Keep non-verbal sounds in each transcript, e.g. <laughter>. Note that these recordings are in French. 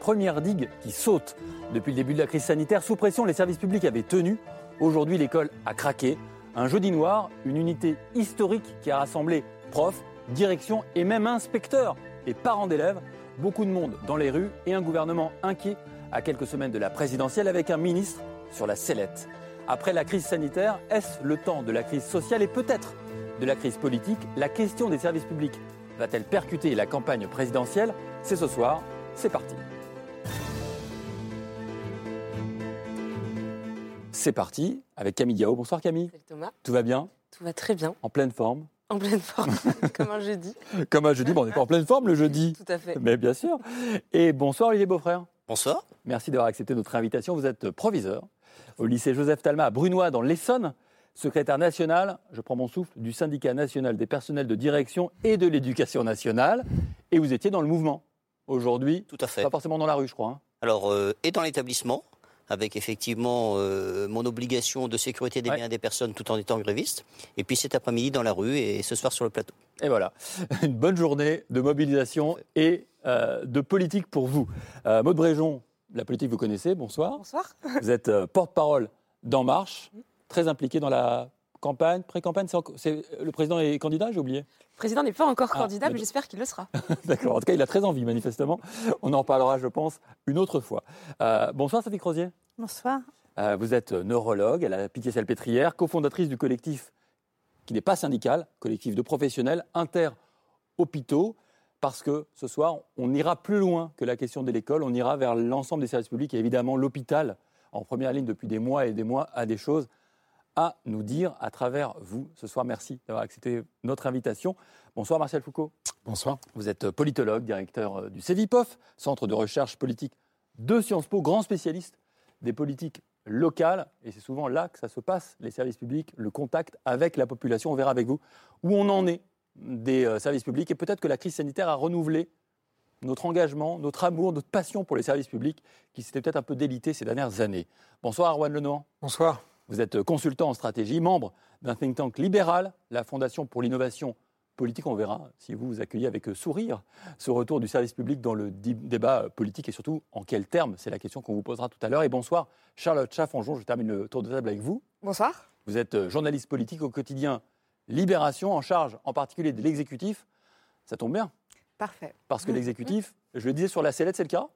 première digue qui saute. Depuis le début de la crise sanitaire, sous pression, les services publics avaient tenu. Aujourd'hui, l'école a craqué. Un jeudi noir, une unité historique qui a rassemblé profs, direction et même inspecteurs et parents d'élèves. Beaucoup de monde dans les rues et un gouvernement inquiet à quelques semaines de la présidentielle avec un ministre sur la sellette. Après la crise sanitaire, est-ce le temps de la crise sociale et peut-être de la crise politique? La question des services publics va-t-elle percuter la campagne présidentielle? C'est ce soir, c'est parti. C'est parti avec Camille Diao. Bonsoir Camille. Salut Thomas. Tout va bien Tout va très bien. En pleine forme En pleine forme, <laughs> comme un jeudi. Comme un jeudi, bon, on n'est pas en pleine forme le jeudi. Tout à fait. Mais bien sûr. Et bonsoir Olivier Beaufrère. Bonsoir. Merci d'avoir accepté notre invitation. Vous êtes proviseur au lycée Joseph Talma à Brunois dans l'Essonne, secrétaire national, je prends mon souffle, du syndicat national des personnels de direction et de l'éducation nationale. Et vous étiez dans le mouvement aujourd'hui. Tout à fait. Pas forcément dans la rue, je crois. hein. Alors, euh, et dans l'établissement, avec effectivement euh, mon obligation de sécurité des Ouais. biens des personnes tout en étant gréviste. Et puis cet après-midi dans la rue et ce soir sur le plateau. Et voilà, <laughs> une bonne journée de mobilisation et euh, de politique pour vous. Euh, Maud Bréjon, la politique vous connaissez, bonsoir. Bonsoir. <laughs> Vous êtes euh, porte-parole d'En Marche, très impliqué dans la campagne, pré-campagne. c'est encore- c'est- le président est candidat, j'ai oublié. Le président n'est pas encore Ah, candidat, mais j'espère qu'il le sera. <laughs> D'accord, en tout cas, il a très envie, manifestement. On en reparlera, je pense, une autre fois. Euh, bonsoir, Sophie Crozier. Bonsoir. Euh, vous êtes neurologue à la Pitié-Salpêtrière, cofondatrice du collectif qui n'est pas syndical, collectif de professionnels inter-hôpitaux, parce que ce soir, on ira plus loin que la question de l'école, on ira vers l'ensemble des services publics et évidemment l'hôpital, en première ligne depuis des mois et des mois, a des choses à nous dire à travers vous. Ce soir, merci d'avoir accepté notre invitation. Bonsoir Marcel Foucault. Bonsoir. Vous êtes politologue, directeur euh, du CEVIPOF, Centre de recherche politique de Sciences Po, grand spécialiste des politiques locales. Et c'est souvent là que ça se passe, les services publics, le contact avec la population. On verra avec vous où on en est des euh, services publics. Et peut-être que la crise sanitaire a renouvelé notre engagement, notre amour, notre passion pour les services publics qui s'était peut-être un peu délité ces dernières années. Bonsoir Arwan Lenoir. Bonsoir. Vous êtes consultant en stratégie, membre d'un think tank libéral, la Fondation pour l'innovation politique. On verra si vous vous accueillez avec sourire ce retour du service public dans le débat politique et surtout en quels termes. C'est la question qu'on vous posera tout à l'heure. Et bonsoir, Charlotte Chaffanjon. Je termine le tour de table avec vous. Bonsoir. Vous êtes journaliste politique au quotidien Libération, en charge en particulier de l'exécutif. Ça tombe bien, Parfait. parce que <laughs> l'exécutif, je le disais sur la sellette, c'est le cas?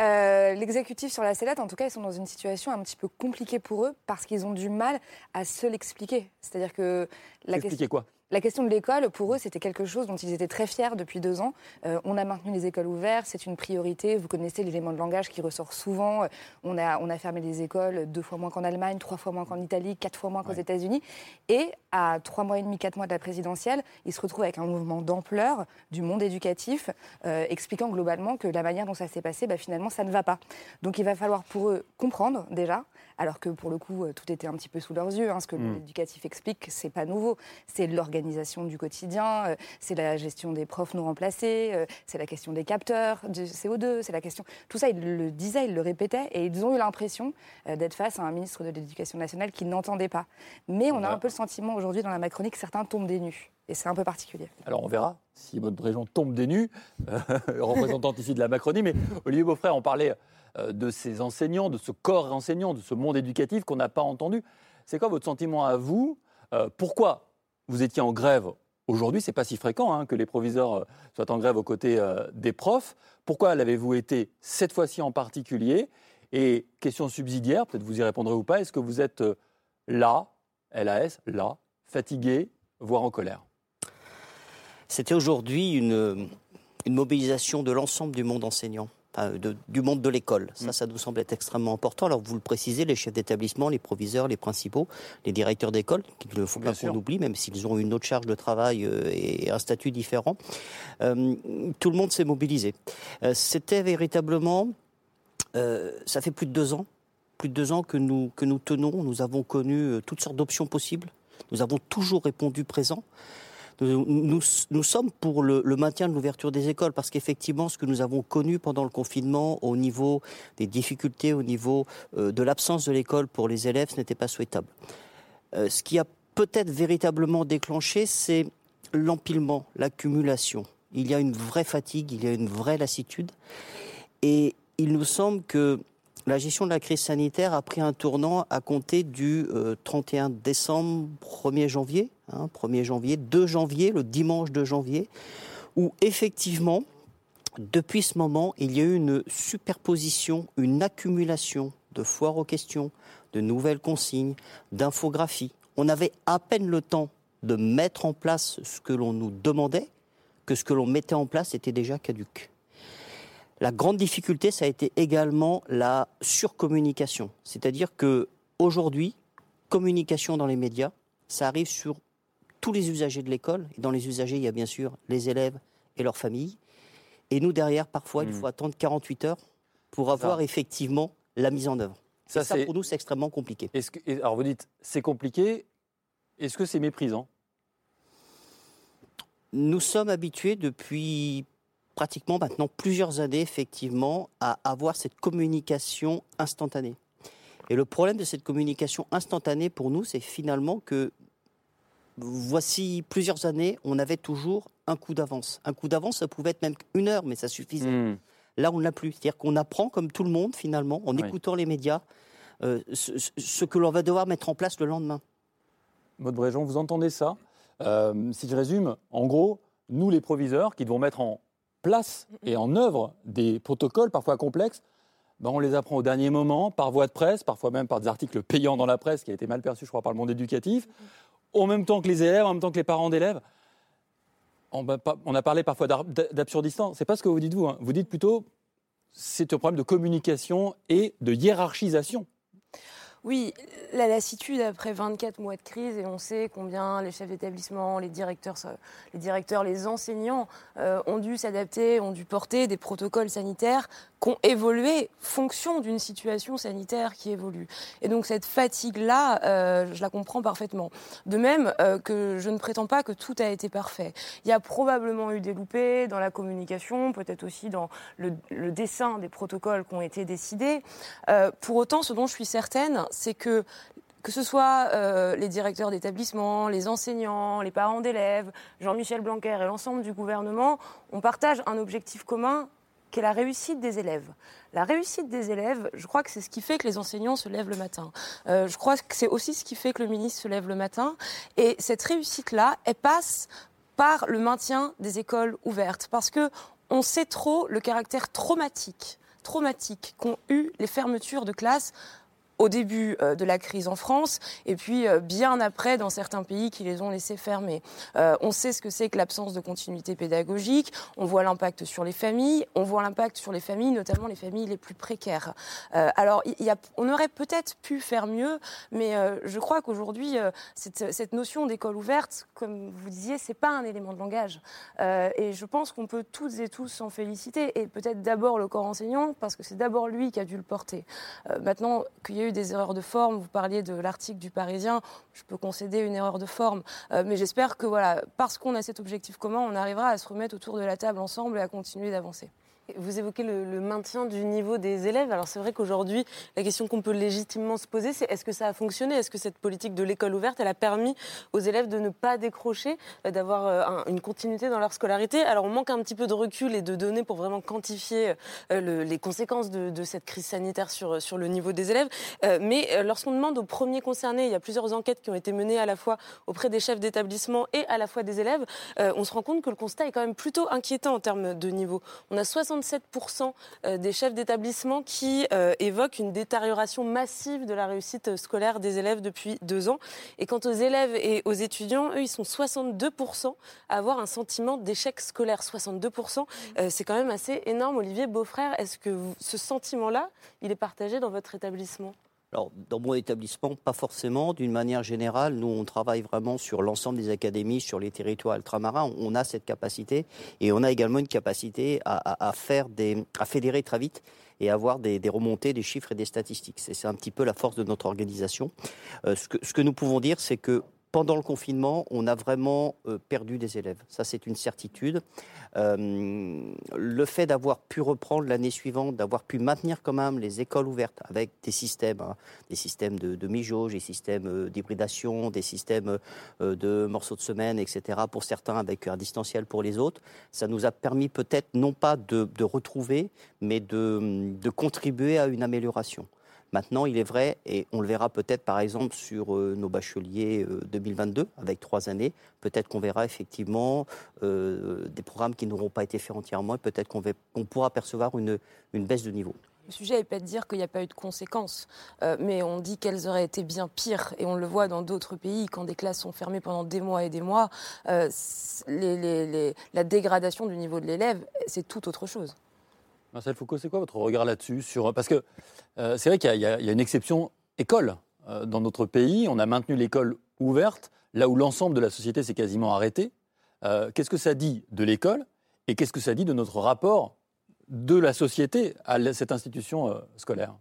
Euh, L'exécutif sur la sellette, en tout cas, ils sont dans une situation un petit peu compliquée pour eux parce qu'ils ont du mal à se l'expliquer. C'est-à-dire que la, question- quoi? La question de l'école, pour eux, c'était quelque chose dont ils étaient très fiers depuis deux ans. Euh, on a maintenu les écoles ouvertes, c'est une priorité. Vous connaissez l'élément de langage qui ressort souvent. Euh, On a, on a fermé les écoles deux fois moins qu'en Allemagne, trois fois moins qu'en Italie, quatre fois moins qu'aux Ouais. États-Unis. Et à trois mois et demi, quatre mois de la présidentielle, ils se retrouvent avec un mouvement d'ampleur du monde éducatif, euh, expliquant globalement que la manière dont ça s'est passé, bah, finalement, ça ne va pas. Donc il va falloir pour eux comprendre déjà, alors que pour le coup, tout était un petit peu sous leurs yeux. hein. ce que l'éducatif explique, c'est pas nouveau. C'est l'organisation du quotidien, euh, c'est la gestion des profs non remplacés, euh, c'est la question des capteurs, du CO2, c'est la question. Tout ça, ils le disaient, ils le répétaient, et ils ont eu l'impression euh, d'être face à un ministre de l'Éducation nationale qui n'entendait pas. Mais on a un peu le sentiment aujourd'hui dans la Macronie que certains tombent des nues. Et c'est un peu particulier. Alors on verra si votre région tombe des nues, <laughs> représentante ici de la Macronie. Mais Olivier Beaufrère, on parlait de ces enseignants, de ce corps enseignant, de ce monde éducatif qu'on n'a pas entendu. C'est quoi votre sentiment à vous? Pourquoi vous étiez en grève aujourd'hui C'est pas si fréquent hein, que les proviseurs euh, soient en grève aux côtés euh, des profs. Pourquoi l'avez-vous été cette fois-ci en particulier? Et question subsidiaire, peut-être vous y répondrez ou pas, est-ce que vous êtes euh, là, LAS, là, fatigué, voire en colère? C'était aujourd'hui une mobilisation de l'ensemble du monde enseignant. Enfin, de- du monde de l'école. Ça, ça nous semble être extrêmement important. Alors, vous le précisez, les chefs d'établissement, les proviseurs, les principaux, les directeurs d'école, qu'il ne faut Bien pas qu'on oublie, même s'ils ont une autre charge de travail euh, et un statut différent. Euh, tout le monde s'est mobilisé. Euh, C'était véritablement, euh, ça fait plus de deux ans, plus de deux ans que nous, que nous tenons. Nous avons connu euh, toutes sortes d'options possibles. Nous avons toujours répondu présent. Nous, sommes pour le, maintien de l'ouverture des écoles parce qu'effectivement, ce que nous avons connu pendant le confinement au niveau des difficultés, au niveau euh, de l'absence de l'école pour les élèves, ce n'était pas souhaitable. Euh, ce qui a peut-être véritablement déclenché, c'est l'empilement, l'accumulation. Il y a une vraie fatigue, il y a une vraie lassitude. Et il nous semble que la gestion de la crise sanitaire a pris un tournant à compter du 31 décembre, 1er janvier, hein, 1er janvier, 2 janvier, le dimanche 2 janvier, où effectivement, depuis ce moment, il y a eu une superposition, une accumulation de foires aux questions, de nouvelles consignes, d'infographies. On avait à peine le temps de mettre en place ce que l'on nous demandait que ce que l'on mettait en place était déjà caduque. La grande difficulté, ça a été également la surcommunication. C'est-à-dire que aujourd'hui, communication dans les médias, ça arrive sur tous les usagers de l'école. Et dans les usagers, il y a bien sûr les élèves et leurs familles. Et nous, derrière, parfois, il Mmh. faut attendre 48 heures pour avoir effectivement la mise en œuvre. Ça, pour nous, c'est extrêmement compliqué. Que, alors vous dites, c'est compliqué. Est-ce que c'est méprisant? Nous sommes habitués depuis pratiquement maintenant plusieurs années, effectivement, à avoir cette communication instantanée. Et le problème de cette communication instantanée pour nous, c'est finalement que voici plusieurs années, on avait toujours un coup d'avance. Un coup d'avance, ça pouvait être même une heure, mais ça suffisait. Hmm. Là, on ne l'a plus. C'est-à-dire qu'on apprend, comme tout le monde, finalement, en Oui. écoutant les médias, euh, ce que l'on va devoir mettre en place le lendemain. Maud Bréjon, vous entendez ça? Euh, Si je résume, en gros, nous les proviseurs qui devons mettre en place et en œuvre des protocoles parfois complexes, ben, on les apprend au dernier moment, par voie de presse, parfois même par des articles payants dans la presse qui a été mal perçu, je crois, par le monde éducatif, en même temps que les élèves, en même temps que les parents d'élèves. On, a parlé parfois d'absurdistan. C'est pas ce que vous dites vous. hein. Vous dites plutôt c'est un problème de communication et de hiérarchisation. Oui, la lassitude après 24 mois de crise, et on sait combien les chefs d'établissement, les directeurs, les enseignants euh, ont dû s'adapter, ont dû porter des protocoles sanitaires qui ont évolué fonction d'une situation sanitaire qui évolue. Et donc cette fatigue-là, euh, je la comprends parfaitement. De même euh, que je ne prétends pas que tout a été parfait. Il y a probablement eu des loupés dans la communication, peut-être aussi dans le, le dessin des protocoles qui ont été décidés. Euh, pour autant, ce dont je suis certaine, c'est que que ce soit euh, les directeurs d'établissement, les enseignants, les parents d'élèves, Jean-Michel Blanquer et l'ensemble du gouvernement, on partage un objectif commun qui est la réussite des élèves. La réussite des élèves, je crois que c'est ce qui fait que les enseignants se lèvent le matin. Euh, je crois que c'est aussi ce qui fait que le ministre se lève le matin. Et cette réussite-là, elle passe par le maintien des écoles ouvertes. Parce que on sait trop le caractère traumatique, traumatique qu'ont eu les fermetures de classes au début euh, de la crise en France et puis euh, bien après dans certains pays qui les ont laissés fermer. Euh, on sait ce que c'est que l'absence de continuité pédagogique, on voit l'impact sur les familles, on voit l'impact sur les familles, notamment les familles les plus précaires. Alors on aurait peut-être pu faire mieux, mais je crois qu'aujourd'hui cette, notion d'école ouverte, comme vous disiez, c'est pas un élément de langage. Et je pense qu'on peut toutes et tous s'en féliciter et peut-être d'abord le corps enseignant parce que c'est d'abord lui qui a dû le porter. Maintenant qu'il y eu des erreurs de forme. Vous parliez de l'article du Parisien. Je peux concéder une erreur de forme. Euh, mais j'espère que, parce qu'on a cet objectif commun, on arrivera à se remettre autour de la table ensemble et à continuer d'avancer. Vous évoquez le, maintien du niveau des élèves. Alors c'est vrai qu'aujourd'hui, la question qu'on peut légitimement se poser, c'est est-ce que ça a fonctionné? Est-ce que cette politique de l'école ouverte, elle a permis aux élèves de ne pas décrocher, euh, d'avoir euh, un, une continuité dans leur scolarité? Alors on manque un petit peu de recul et de données pour vraiment quantifier euh, le, les conséquences de, cette crise sanitaire sur, sur le niveau des élèves. Mais lorsqu'on demande aux premiers concernés, il y a plusieurs enquêtes qui ont été menées à la fois auprès des chefs d'établissement et à la fois des élèves, on se rend compte que le constat est quand même plutôt inquiétant en termes de niveau. On a 60 67% euh, des chefs d'établissement qui euh, évoquent une détérioration massive de la réussite scolaire des élèves depuis deux ans. Et quant aux élèves et aux étudiants, eux, ils sont 62% à avoir un sentiment d'échec scolaire. 62%, euh, c'est quand même assez énorme. Olivier Beaufrère, est-ce que ce sentiment-là, il est partagé dans votre établissement? Alors, dans mon établissement, pas forcément. D'une manière générale, nous, on travaille vraiment sur l'ensemble des académies, sur les territoires ultramarins. On a cette capacité et on a également une capacité à, faire des, à fédérer très vite et avoir des, remontées, des chiffres et des statistiques. C'est un petit peu la force de notre organisation. que, ce que nous pouvons dire, c'est que pendant le confinement, on a vraiment euh, perdu des élèves. Ça, c'est une certitude. Euh, le fait d'avoir pu reprendre l'année suivante, d'avoir pu maintenir quand même les écoles ouvertes avec des systèmes, hein, des systèmes de, de mi-jauge, des systèmes euh, d'hybridation, des systèmes de morceaux de semaine, etc. Pour certains, avec un distanciel pour les autres, ça nous a permis peut-être non pas de, retrouver, mais de contribuer à une amélioration. Maintenant, il est vrai, et on le verra peut-être par exemple sur euh, nos bacheliers 2022, euh, avec trois années, peut-être qu'on verra effectivement euh, des programmes qui n'auront pas été faits entièrement, et peut-être qu'on pourra percevoir une, baisse de niveau. Le sujet n'est pas de dire qu'il n'y a pas eu de conséquences, mais on dit qu'elles auraient été bien pires, et on le voit dans d'autres pays, quand des classes sont fermées pendant des mois et des mois, la dégradation du niveau de l'élève, c'est tout autre chose. Marcel Foucault, c'est quoi votre regard là-dessus sur... Parce que euh, c'est vrai qu'il y, a une exception école. Euh, dans notre pays, on a maintenu l'école ouverte, là où l'ensemble de la société s'est quasiment arrêté. Euh, qu'est-ce que ça dit de l'école et qu'est-ce que ça dit de notre rapport de la société à cette institution scolaire?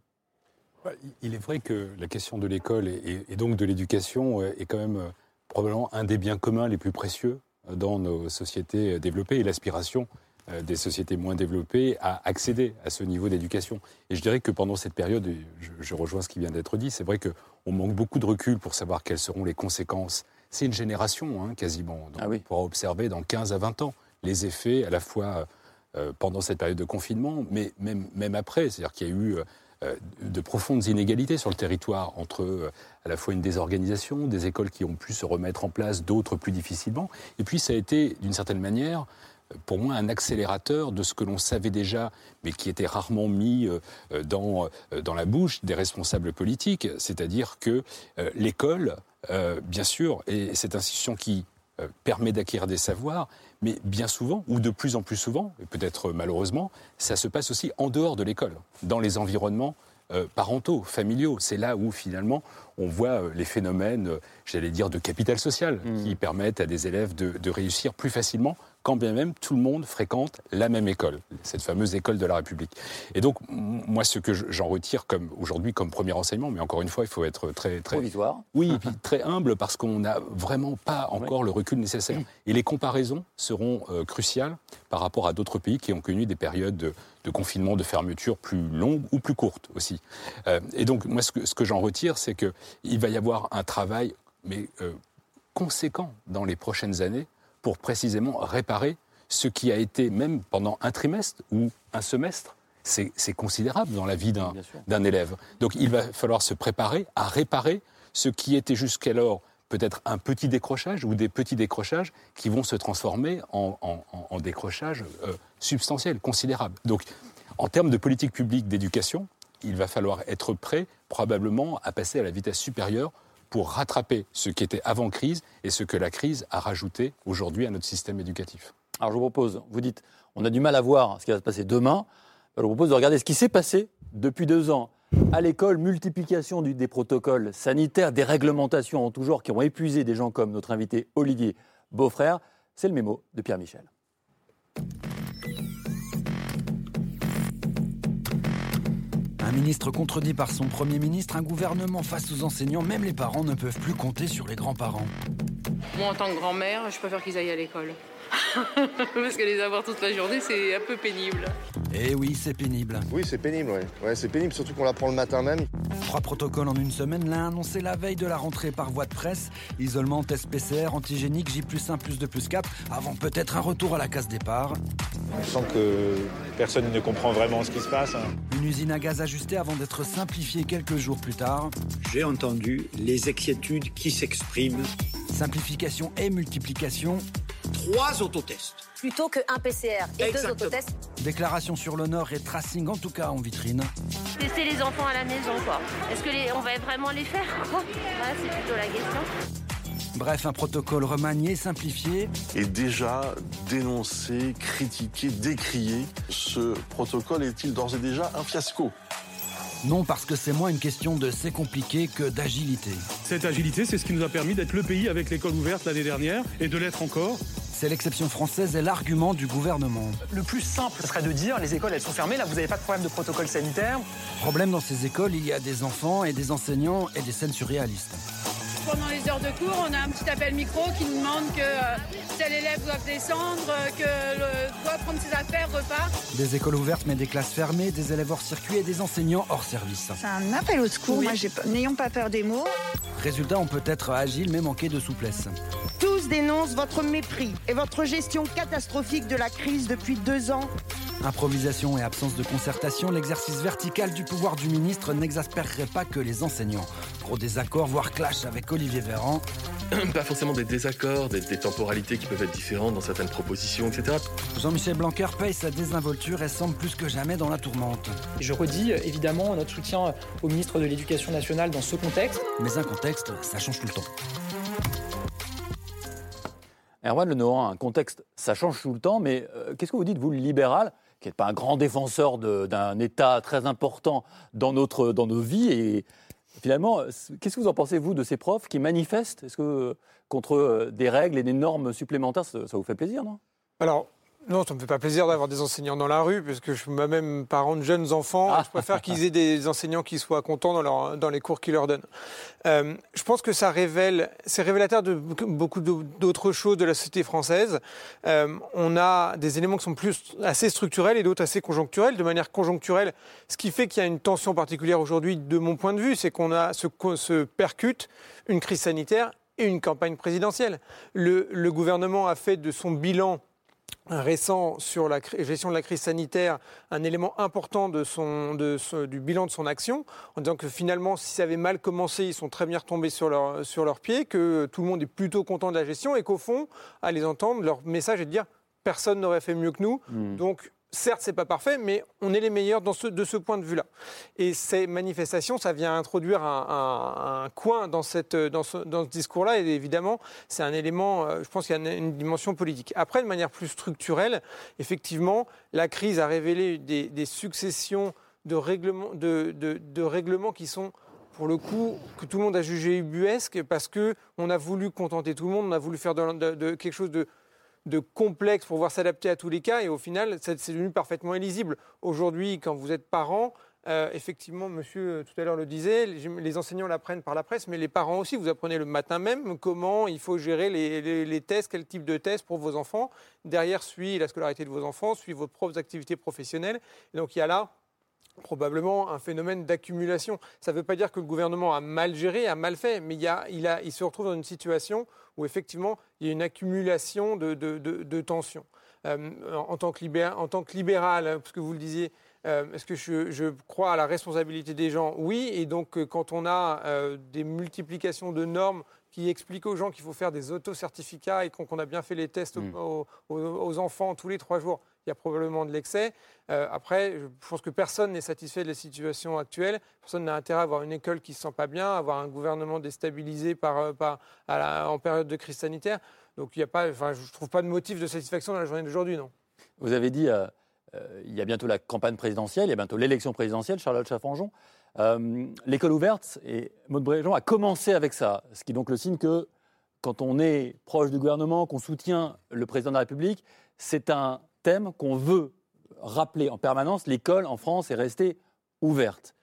Bah, Il est vrai que la question de l'école et, donc de l'éducation est quand même probablement un des biens communs les plus précieux dans nos sociétés développées et l'aspiration euh, des sociétés moins développées à accéder à ce niveau d'éducation. Et je dirais que pendant cette période, je, rejoins ce qui vient d'être dit, c'est vrai qu'on manque beaucoup de recul pour savoir quelles seront les conséquences. C'est une génération, hein, quasiment. Donc ah On pourra observer dans 15 à 20 ans les effets, à la fois euh, pendant cette période de confinement, mais même, même après. C'est-à-dire qu'il y a eu euh, de profondes inégalités sur le territoire entre à la fois une désorganisation, des écoles qui ont pu se remettre en place, d'autres plus difficilement. Et puis ça a été, d'une certaine manière, pour moi un accélérateur de ce que l'on savait déjà, mais qui était rarement mis euh, dans, euh, dans la bouche des responsables politiques, c'est-à-dire que euh, l'école, bien sûr, est cette institution qui permet d'acquérir des savoirs, mais bien souvent, ou de plus en plus souvent, et peut-être malheureusement, ça se passe aussi en dehors de l'école, dans les environnements parentaux, familiaux. C'est là où finalement on voit les phénomènes, j'allais dire, de capital social, mmh. qui permettent à des élèves de, de réussir plus facilement quand bien même tout le monde fréquente la même école, cette fameuse école de la République. Et donc, moi, ce que j'en retire comme aujourd'hui comme premier enseignement, mais encore une fois, il faut être très, très provisoire, oui, <laughs> très humble parce qu'on n'a vraiment pas encore le recul nécessaire. Et les comparaisons seront euh, cruciales par rapport à d'autres pays qui ont connu des périodes de, confinement, de fermeture plus longues ou plus courtes aussi. Euh, et donc, moi, ce que, ce que j'en retire, c'est qu'il va y avoir un travail, mais euh, conséquent dans les prochaines années pour précisément réparer ce qui a été, même pendant un trimestre ou un semestre, c'est considérable dans la vie d'un élève. Donc il va falloir se préparer à réparer ce qui était jusqu'alors peut-être un petit décrochage ou des petits décrochages qui vont se transformer en, en, décrochages euh, substantiels, considérables. Donc en termes de politique publique d'éducation, il va falloir être prêt probablement à passer à la vitesse supérieure pour rattraper ce qui était avant crise et ce que la crise a rajouté aujourd'hui à notre système éducatif. Alors je vous propose, vous dites, on a du mal à voir ce qui va se passer demain. je vous propose de regarder ce qui s'est passé depuis deux ans. À l'école, multiplication des protocoles sanitaires, des réglementations en tout genre qui ont épuisé des gens comme notre invité Olivier Beaufrère. C'est le mémo de Pierre Michel. Ministre contredit par son Premier ministre, un gouvernement face aux enseignants, même les parents ne peuvent plus compter sur les grands-parents. Moi, en tant que grand-mère, je préfère qu'ils aillent à l'école. <laughs> Parce que les avoir toute la journée, c'est un peu pénible. Eh oui, c'est pénible. Oui, c'est pénible, ouais. Ouais, c'est pénible, surtout qu'on l'apprend le matin même. Trois protocoles en une semaine, l'un annoncé la veille de la rentrée par voie de presse. Isolement, test PCR, antigénique, J plus 1, plus 2, plus 4, avant peut-être un retour à la case départ. On sent que personne ne comprend vraiment ce qui se passe. Hein. Une usine à gaz ajustée avant d'être simplifiée quelques jours plus tard. J'ai entendu les inquiétudes qui s'expriment. Simplification et multiplication trois autotests. Plutôt qu'un PCR et deux autotests. Déclaration sur l'honneur et tracing, en tout cas en vitrine. Tester les enfants à la maison, quoi. Est-ce que on va vraiment les faire c'est plutôt la question. Bref, un protocole remanié, simplifié. Et déjà dénoncé, critiqué, décrié. Ce protocole est-il d'ores et déjà un fiasco? Non, parce que c'est moins une question de c'est compliqué que d'agilité. Cette agilité, c'est ce qui nous a permis d'être le pays avec l'école ouverte l'année dernière et de l'être encore c'est l'exception française et l'argument du gouvernement. Le plus simple ce serait de dire les écoles elles sont fermées, là vous n'avez pas de problème de protocole sanitaire. Problème dans ces écoles, il y a des enfants et des enseignants et des scènes surréalistes. Pendant les heures de cours, on a un petit appel micro qui nous demande que euh, tel élève doit descendre, euh, que le, doit prendre ses affaires, repart. Des écoles ouvertes mais des classes fermées, des élèves hors circuit et des enseignants hors service. C'est un appel au secours, moi n'ayons pas peur des mots. Résultat, on peut être agile mais manquer de souplesse. Tous dénoncent votre mépris et votre gestion catastrophique de la crise depuis deux ans. Improvisation et absence de concertation, l'exercice vertical du pouvoir du ministre n'exaspérerait pas que les enseignants. Gros désaccords, voire clash avec Olivier Véran. <clears throat> Pas forcément des désaccords, des, des, temporalités qui peuvent être différentes dans certaines propositions, etc. Jean-Michel Blanquer paye sa désinvolture et semble plus que jamais dans la tourmente. Je redis évidemment notre soutien au ministre de l'Éducation nationale dans ce contexte. Mais un contexte, ça change tout le temps. Erwan Lenoir, un contexte, ça change tout le temps, mais euh, qu'est-ce que vous dites, vous, le libéral, qui n'est pas un grand défenseur d'un État très important dans, notre, dans nos vies et finalement, qu'est-ce que vous en pensez, vous, de ces profs qui manifestent? Est-ce que contre euh, des règles et des normes supplémentaires, ça, vous fait plaisir, non? Non, ça ne me fait pas plaisir d'avoir des enseignants dans la rue, puisque je suis moi-même parent de jeunes enfants. Ah. Je préfère qu'ils aient des enseignants qui soient contents dans, leur, dans les cours qu'ils leur donnent. Euh, je pense que ça révèle, c'est révélateur de beaucoup d'autres choses de la société française. Euh, on a des éléments qui sont plus assez structurels et d'autres assez conjoncturels. De manière conjoncturelle, ce qui fait qu'il y a une tension particulière aujourd'hui, de mon point de vue, c'est qu'on a se, se percute une crise sanitaire et une campagne présidentielle. Le, le gouvernement a fait de son bilan récent sur la gestion de la crise sanitaire un élément important de son, de du bilan de son action, en disant que finalement, si ça avait mal commencé, ils sont très bien retombés sur, leur, sur leurs pieds, que tout le monde est plutôt content de la gestion et qu'au fond, à les entendre, leur message est de dire personne n'aurait fait mieux que nous. Mmh. Donc, certes, c'est pas parfait, mais on est les meilleurs de ce point de vue-là. Et ces manifestations, ça vient introduire un, coin dans, ce, discours-là. Et évidemment, c'est un élément, euh, je pense qu'il y a une, dimension politique. Après, de manière plus structurelle, effectivement, la crise a révélé des, successions de règlements, qui sont pour le coup, que tout le monde a jugé ubuesque parce qu'on a voulu contenter tout le monde, on a voulu faire de quelque chose de, de complexe pour pouvoir s'adapter à tous les cas. Et au final, c'est devenu parfaitement illisible. Aujourd'hui, quand vous êtes parent, euh, effectivement, monsieur euh, tout à l'heure le disait, les, enseignants l'apprennent par la presse, mais les parents aussi, vous apprenez le matin même comment il faut gérer les, tests, quel type de tests pour vos enfants. Derrière suit la scolarité de vos enfants, suit vos propres activités professionnelles. Et donc il y a là probablement un phénomène d'accumulation. Ça ne veut pas dire que le gouvernement a mal géré, a mal fait, mais il, a, il, a, il se retrouve dans une situation où effectivement il y a une accumulation de, de, de, tensions. Euh, en, tant que libéral, en tant que libéral, hein, parce que vous le disiez, euh, est-ce que je, je, crois à la responsabilité des gens? Oui, et donc euh, quand on a des multiplications de normes qui expliquent aux gens qu'il faut faire des autocertificats et qu'on a bien fait les tests mmh. aux, aux, enfants tous les trois jours, il y a probablement de l'excès. Euh, après, je pense que personne n'est satisfait de la situation actuelle. Personne n'a intérêt à avoir une école qui ne se sent pas bien, à avoir un gouvernement déstabilisé par, euh, en période de crise sanitaire. Donc, il y a pas, enfin, je ne trouve pas de motif de satisfaction dans la journée d'aujourd'hui, non. Vous avez dit, euh, il y a bientôt la campagne présidentielle, il y a bientôt l'élection présidentielle, Charlotte Chaffanjon. L'école ouverte, et Maud Bréjon a commencé avec ça, ce qui est donc le signe que quand on est proche du gouvernement, qu'on soutient le président de la République, c'est un thème qu'on veut rappeler en permanence. L'école en France est restée ouverte.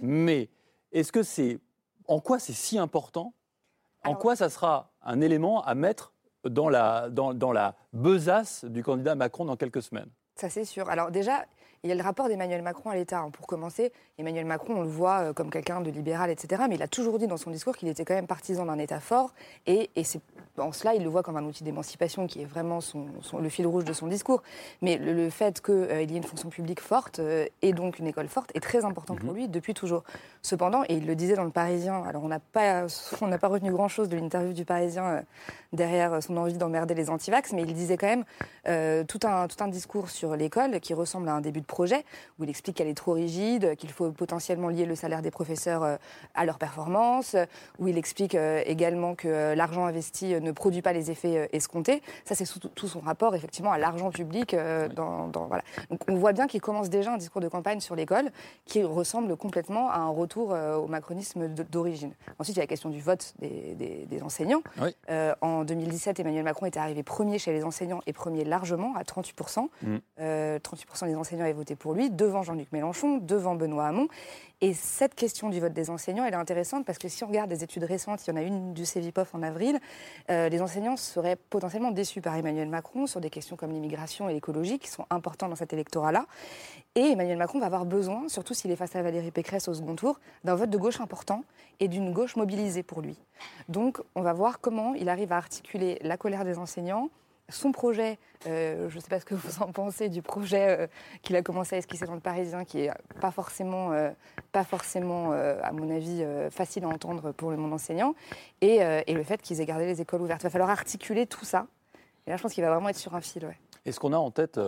Mais est-ce que c'est. En quoi c'est si important? En quoi ça sera un élément à mettre dans la, dans, dans la besace du candidat Macron dans quelques semaines? Ça, c'est sûr. Alors, déjà, il y a le rapport d'Emmanuel Macron à l'État. Hein. Pour commencer, Emmanuel Macron, on le voit euh, comme quelqu'un de libéral, etc. Mais il a toujours dit dans son discours qu'il était quand même partisan d'un État fort. Et, en cela, il le voit comme un outil d'émancipation qui est vraiment son, le fil rouge de son discours. Mais le, fait qu'il euh, y ait une fonction publique forte euh, et donc une école forte est très important pour mhm. lui depuis toujours. Cependant, et il le disait dans le Parisien, alors on n'a pas, <laughs> on pas retenu grand-chose de l'interview du Parisien derrière son envie d'emmerder les antivax, mais il disait quand même tout, un, tout un discours sur l'école qui ressemble à un début de projet, où il explique qu'elle est trop rigide, qu'il faut potentiellement lier le salaire des professeurs euh, à leur performance, où il explique euh, également que euh, l'argent investi ne produit pas les effets escomptés. Ça, c'est tout son rapport, effectivement, à l'argent public. Dans, dans, voilà. Donc on voit bien qu'il commence déjà un discours de campagne sur l'école qui ressemble complètement à un retour au macronisme d'origine. Ensuite, il y a la question du vote des, des, enseignants. en 2017, Emmanuel Macron était arrivé premier chez les enseignants et premier largement, à 38%. 38% des enseignants avaient voté pour lui, devant Jean-Luc Mélenchon, devant Benoît Hamon. Et cette question du vote des enseignants, elle est intéressante parce que si on regarde des études récentes, il y en a une du en avril, euh, les enseignants seraient potentiellement déçus par Emmanuel Macron sur des questions comme l'immigration et l'écologie qui sont importantes dans cet électorat-là. Et Emmanuel Macron va avoir besoin, surtout s'il est face à Valérie Pécresse au second tour, d'un vote de gauche important et d'une gauche mobilisée pour lui. Donc on va voir comment il arrive à articuler la colère des enseignants, son projet, euh, je ne sais pas ce que vous en pensez du projet euh, qu'il a commencé à esquisser dans le Parisien, qui est pas forcément, euh, pas forcément à mon avis, facile à entendre pour le monde enseignant, et, le fait qu'ils aient gardé les écoles ouvertes. Il va falloir articuler tout ça. Et là, je pense qu'il va vraiment être sur un fil. Est-ce qu'on a en tête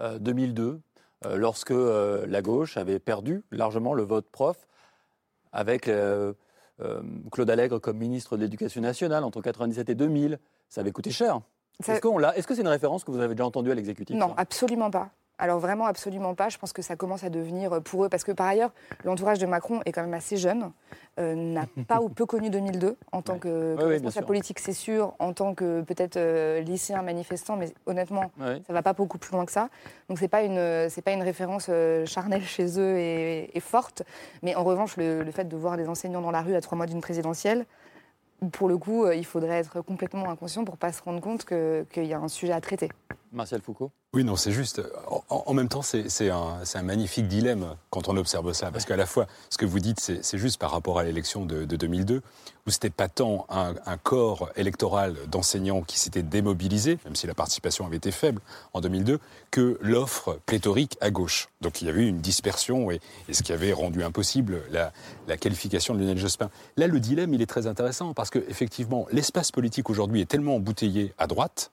2002, lorsque la gauche avait perdu largement le vote prof avec Claude Allègre comme ministre de l'Éducation nationale entre 1997 et 2000 Ça avait coûté cher. Est-ce que c'est une référence que vous avez déjà entendue à l'exécutif Non, absolument pas. Alors vraiment absolument pas. Je pense que ça commence à devenir euh, pour eux parce que par ailleurs l'entourage de Macron est quand même assez jeune, euh, n'a <laughs> pas ou peu connu 2002 en tant que, responsable politique, c'est sûr, en tant que peut-être euh, lycéen manifestant, mais honnêtement ça va pas beaucoup plus loin que ça. Donc c'est pas une c'est pas une référence charnelle chez eux et, forte. Mais en revanche le, le, fait de voir des enseignants dans la rue à trois mois d'une présidentielle, pour le coup, il faudrait être complètement inconscient pour pas se rendre compte qu'il y a un sujet à traiter. Martial Foucault Oui, non, c'est juste. En, même temps, c'est un, magnifique dilemme quand on observe ça. Parce qu'à la fois, ce que vous dites, c'est juste par rapport à l'élection de, 2002, où c'était pas tant un, corps électoral d'enseignants qui s'était démobilisé, même si la participation avait été faible en 2002, que l'offre pléthorique à gauche. Donc il y avait eu une dispersion et, ce qui avait rendu impossible la, la qualification de Lionel Jospin. Là, le dilemme, il est très intéressant parce que effectivement, l'espace politique aujourd'hui est tellement embouteillé à droite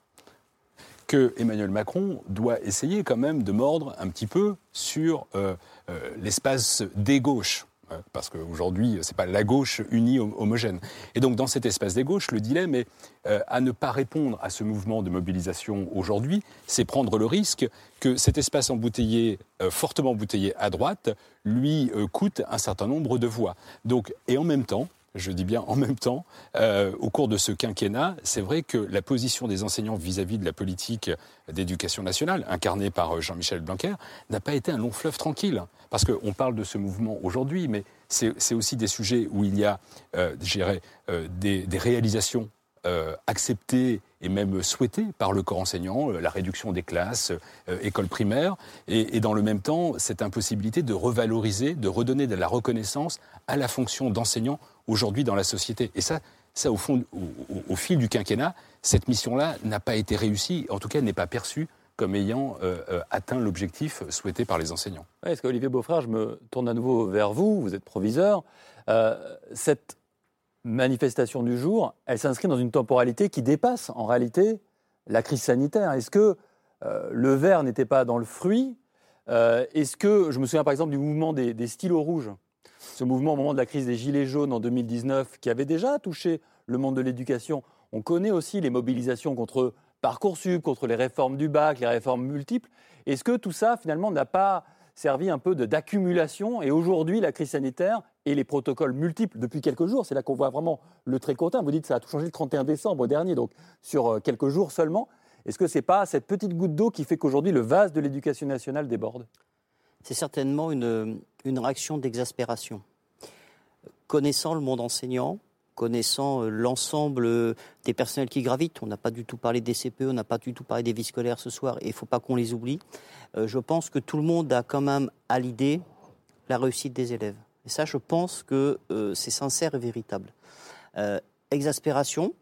que Emmanuel Macron doit essayer quand même de mordre un petit peu sur euh, euh, l'espace des gauches. Hein, parce qu'aujourd'hui, ce n'est pas la gauche unie homogène. Et donc, dans cet espace des gauches, le dilemme est euh, à ne pas répondre à ce mouvement de mobilisation aujourd'hui, c'est prendre le risque que cet espace embouteillé, fortement embouteillé à droite, lui coûte un certain nombre de voix. Donc, et en même temps, je dis bien en même temps, euh, au cours de ce quinquennat, c'est vrai que la position des enseignants vis-à-vis de la politique d'éducation nationale, incarnée par euh, Jean-Michel Blanquer, n'a pas été un long fleuve tranquille. Parce qu'on parle de ce mouvement aujourd'hui, mais c'est aussi des sujets où il y a, euh, euh des, réalisations acceptées et même souhaitée par le corps enseignant, la réduction des classes, euh, école primaire, et, dans le même temps, cette impossibilité de revaloriser, de redonner de la reconnaissance à la fonction d'enseignant aujourd'hui dans la société. Et ça, ça au fond, au, fil du quinquennat, cette mission-là n'a pas été réussie, en tout cas n'est pas perçue comme ayant euh, euh, atteint l'objectif souhaité par les enseignants. Est-ce qu'Olivier Beaufrère, je me tourne à nouveau vers vous, vous êtes proviseur, euh, cette manifestation du jour, elle s'inscrit dans une temporalité qui dépasse en réalité la crise sanitaire. Est-ce que le verre n'était pas dans le fruit Est-ce que, je me souviens par exemple du mouvement des, des stylos rouges ce mouvement au moment de la crise des Gilets jaunes en 2019, qui avait déjà touché le monde de l'éducation. On connaît aussi les mobilisations contre Parcoursup, contre les réformes du bac, les réformes multiples. Est-ce que tout ça, finalement, n'a pas servi un peu d'accumulation Et aujourd'hui, la crise sanitaire et les protocoles multiples depuis quelques jours, c'est là qu'on voit vraiment le très court Vous dites que ça a tout changé le 31 décembre dernier, donc sur euh, quelques jours seulement. Est-ce que ce n'est pas cette petite goutte d'eau qui fait qu'aujourd'hui le vase de l'éducation nationale déborde? C'est certainement une, réaction d'exaspération. Connaissant le monde enseignant, connaissant euh, l'ensemble euh, des personnels qui gravitent, on n'a pas du tout parlé des CPE, on n'a pas du tout parlé des vies scolaires ce soir, et il ne faut pas qu'on les oublie, euh, je pense que tout le monde a quand même à l'idée la réussite des élèves. Et ça, je pense que c'est sincère et véritable. exaspération,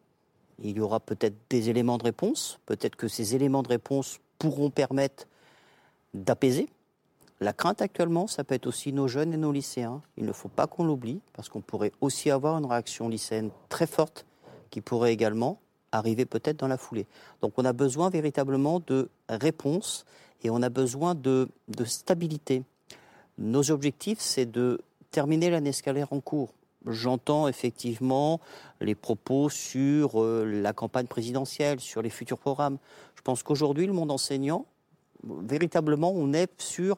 il y aura peut-être des éléments de réponse, peut-être que ces éléments de réponse pourront permettre d'apaiser, la crainte actuellement, ça peut être aussi nos jeunes et nos lycéens. Il ne faut pas qu'on l'oublie, parce qu'on pourrait aussi avoir une réaction lycéenne très forte qui pourrait également arriver peut-être dans la foulée. Donc on a besoin véritablement de réponses et on a besoin de, de stabilité. Nos objectifs, c'est de terminer l'année scolaire en cours. J'entends effectivement les propos sur euh, la campagne présidentielle, sur les futurs programmes. Je pense qu'aujourd'hui, le monde enseignant, véritablement, on est sur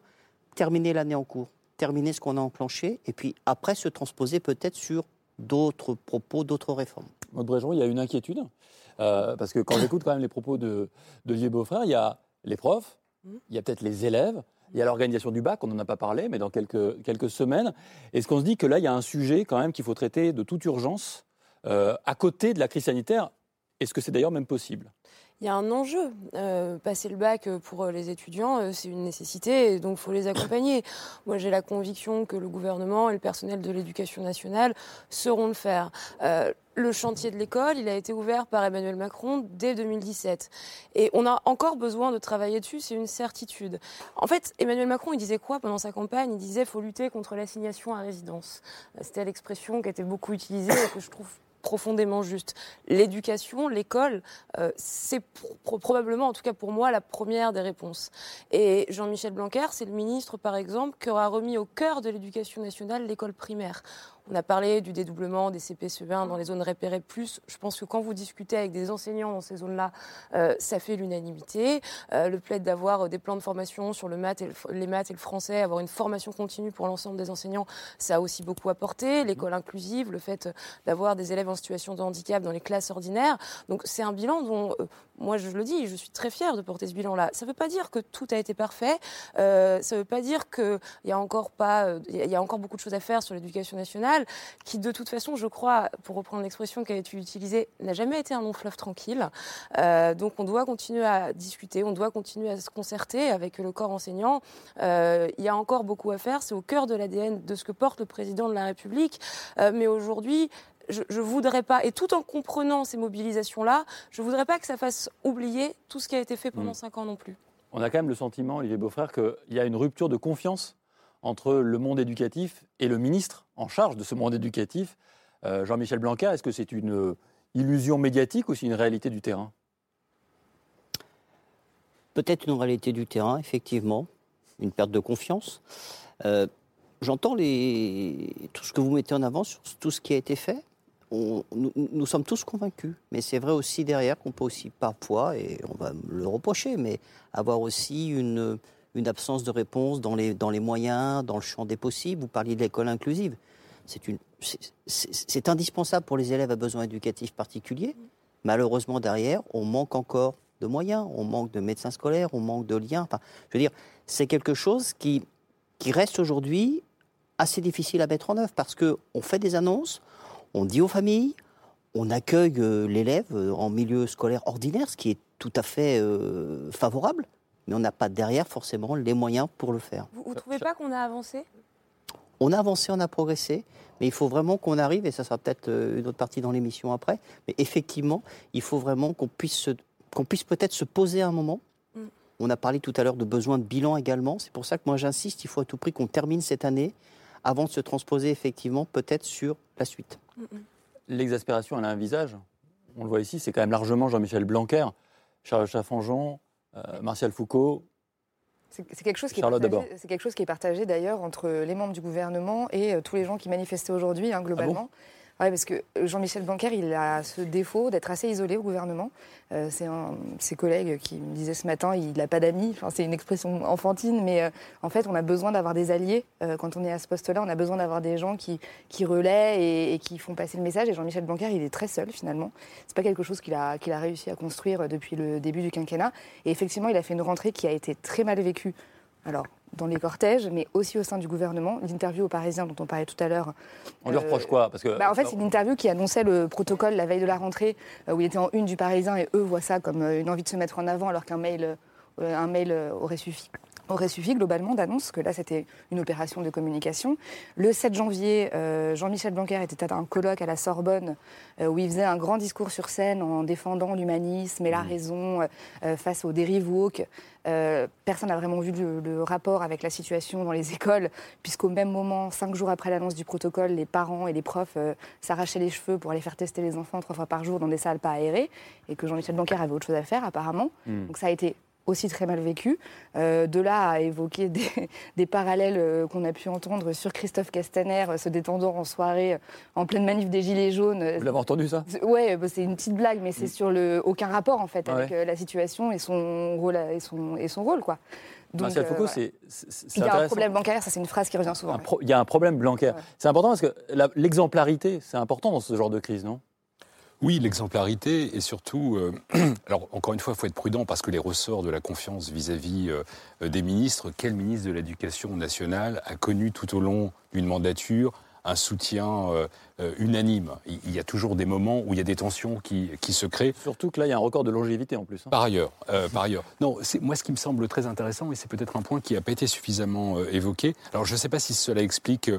terminer l'année en cours, terminer ce qu'on a enclenché, et puis après se transposer peut-être sur d'autres propos, d'autres réformes. Maud Bréjon, il y a une inquiétude, euh, parce que quand j'écoute quand même les propos de, de Beaufrère, il y a les profs, il y a peut-être les élèves, il y a l'organisation du bac, on n'en a pas parlé, mais dans quelques, quelques semaines. Est-ce qu'on se dit que là, il y a un sujet quand même qu'il faut traiter de toute urgence euh, à côté de la crise sanitaire? Est-ce que c'est d'ailleurs même possible? Il y a un enjeu. Euh, passer le bac pour les étudiants, c'est une nécessité, donc il faut les accompagner. <clears throat> Moi, j'ai la conviction que le gouvernement et le personnel de l'éducation nationale sauront le faire. Le chantier de l'école, il a été ouvert par Emmanuel Macron dès 2017. Et on a encore besoin de travailler dessus, c'est une certitude. En fait, Emmanuel Macron, il disait quoi pendant sa campagne? Il disait faut lutter contre l'assignation à résidence. C'était l'expression qui a été beaucoup utilisée et que je trouve profondément juste. L'éducation, l'école, euh, c'est probablement, en tout cas pour moi, la première des réponses. Et Jean-Michel Blanquer, c'est le ministre, par exemple, qui aura remis au cœur de l'éducation nationale l'école primaire. On a parlé du dédoublement des CPCE1 dans les zones repérées plus. Je pense que quand vous discutez avec des enseignants dans ces zones-là, euh, ça fait l'unanimité. Euh, le plaid d'avoir euh, des plans de formation sur le maths les maths et le français, avoir une formation continue pour l'ensemble des enseignants, ça a aussi beaucoup apporté. L'école inclusive, le fait d'avoir des élèves en situation de handicap dans les classes ordinaires. Donc c'est un bilan dont, moi je le dis, je suis très fière de porter ce bilan-là. Ça ne veut pas dire que tout a été parfait. ça ne veut pas dire qu'il y a encore pas, il y a encore beaucoup de choses à faire sur l'éducation nationale qui de toute façon, je crois, pour reprendre l'expression qui a été utilisée, n'a jamais été un long fleuve tranquille. Euh, donc on doit continuer à discuter, on doit continuer à se concerter avec le corps enseignant. Euh, il y a encore beaucoup à faire, c'est au cœur de l'ADN de ce que porte le président de la République. Euh, mais aujourd'hui, je ne voudrais pas, et tout en comprenant ces mobilisations-là, je ne voudrais pas que ça fasse oublier tout ce qui a été fait pendant mmh. cinq ans non plus. On a quand même le sentiment, Olivier Beaufrère, qu'il y a une rupture de confiance entre le monde éducatif et le ministre en charge de ce monde éducatif, euh, Jean-Michel Blanquer. Est-ce que c'est une illusion médiatique ou c'est une réalité du terrain? Peut-être une réalité du terrain, effectivement, une perte de confiance. Euh, j'entends les... tout ce que vous mettez en avant sur tout ce qui a été fait. Nous, sommes tous convaincus, mais c'est vrai aussi derrière qu'on peut aussi parfois, et on va le reprocher, mais avoir aussi une, absence de réponse dans les, moyens, dans le champ des possibles. Vous parliez de l'école inclusive. C'est indispensable pour les élèves à besoins éducatifs particuliers. Malheureusement, derrière, on manque encore de moyens, on manque de médecins scolaires, on manque de liens. Je veux dire, c'est quelque chose qui, qui reste aujourd'hui assez difficile à mettre en œuvre parce qu'on fait des annonces, on dit aux familles, on accueille euh, l'élève euh, en milieu scolaire ordinaire, ce qui est tout à fait euh, favorable mais on n'a pas derrière forcément les moyens pour le faire. Vous ne trouvez pas qu'on a avancé? On a avancé, on a progressé, mais il faut vraiment qu'on arrive, et ça sera peut-être une autre partie dans l'émission après, mais effectivement, il faut vraiment qu'on puisse, qu'on puisse peut-être se poser un moment. Mm. On a parlé tout à l'heure de besoin de bilan également, c'est pour ça que moi j'insiste, il faut à tout prix qu'on termine cette année avant de se transposer effectivement peut-être sur la suite. L'exaspération, elle a un visage. On le voit ici, c'est quand même largement Jean-Michel Blanquer, Charles Chaffanjon, euh, Martial Foucault. C'est quelque, chose qui est quelque chose qui est partagé d'ailleurs entre les membres du gouvernement et euh, tous les gens qui manifestaient aujourd'hui, hein, globalement. Ah oui, parce que Jean-Michel Blanquer, il a ce défaut d'être assez isolé au gouvernement. Euh, c'est un ses collègues qui me disaient ce matin, il n'a pas d'amis. C'est une expression enfantine, mais euh, en fait, on a besoin d'avoir des alliés. Euh, quand on est à ce poste-là, on a besoin d'avoir des gens qui, qui relaient et, qui font passer le message. Et Jean-Michel Blanquer, il est très seul finalement. C'est pas quelque chose qu'il a, qu'il a réussi à construire depuis le début du quinquennat. Et effectivement, il a fait une rentrée qui a été très mal vécue. Alors, dans les cortèges, mais aussi au sein du gouvernement. L'interview aux Parisiens dont on parlait tout à l'heure. On lui reproche quoi? Parce que... Bah, en fait, c'est une interview qui annonçait le protocole la veille de la rentrée, euh, où il était en une du Parisien, et eux voient ça comme euh, une envie de se mettre en avant, alors qu'un mail, euh, un mail aurait suffi aurait suffi globalement d'annonce, que là c'était une opération de communication. Le 7 janvier, euh, Jean-Michel Blanquer était à un colloque à la Sorbonne euh, où il faisait un grand discours sur scène en défendant l'humanisme et la mmh. raison euh, face aux dérives woke. personne n'a vraiment vu le, rapport avec la situation dans les écoles, puisqu'au même moment, cinq jours après l'annonce du protocole, les parents et les profs s'arrachaient les cheveux pour aller faire tester les enfants trois fois par jour dans des salles pas aérées, et que Jean-Michel Blanquer avait autre chose à faire apparemment. Mmh. Donc ça a été aussi très mal vécu. Euh, de là à évoquer des, <laughs> des parallèles euh, qu'on a pu entendre sur Christophe Castaner euh, se détendant en soirée en pleine manif des Gilets jaunes. Vous l'avez entendu ça? Ouais, bah, c'est une petite blague, mais c'est sur le aucun rapport en fait Ah avec ouais. la situation et son rôle et son et son rôle quoi. Martial Foucault, voilà. c'est- Il y a un problème bancaire, ça c'est une phrase qui revient souvent. Il y a un problème bancaire. C'est important parce que la- l'exemplarité, c'est important dans ce genre de crise, non? Oui, l'exemplarité et surtout, euh, <clears throat> alors encore une fois, il faut être prudent parce que les ressorts de la confiance vis-à-vis euh, des ministres, quel ministre de l'Éducation nationale a connu tout au long d'une mandature un soutien euh, euh, unanime Il y a toujours des moments où il y a des tensions qui, qui se créent. Surtout que là, il y a un record de longévité en plus. hein. Par ailleurs, euh, par ailleurs. Non, moi ce qui me semble très intéressant et c'est peut-être un point qui n'a pas été suffisamment euh, évoqué. Alors je ne sais pas si cela explique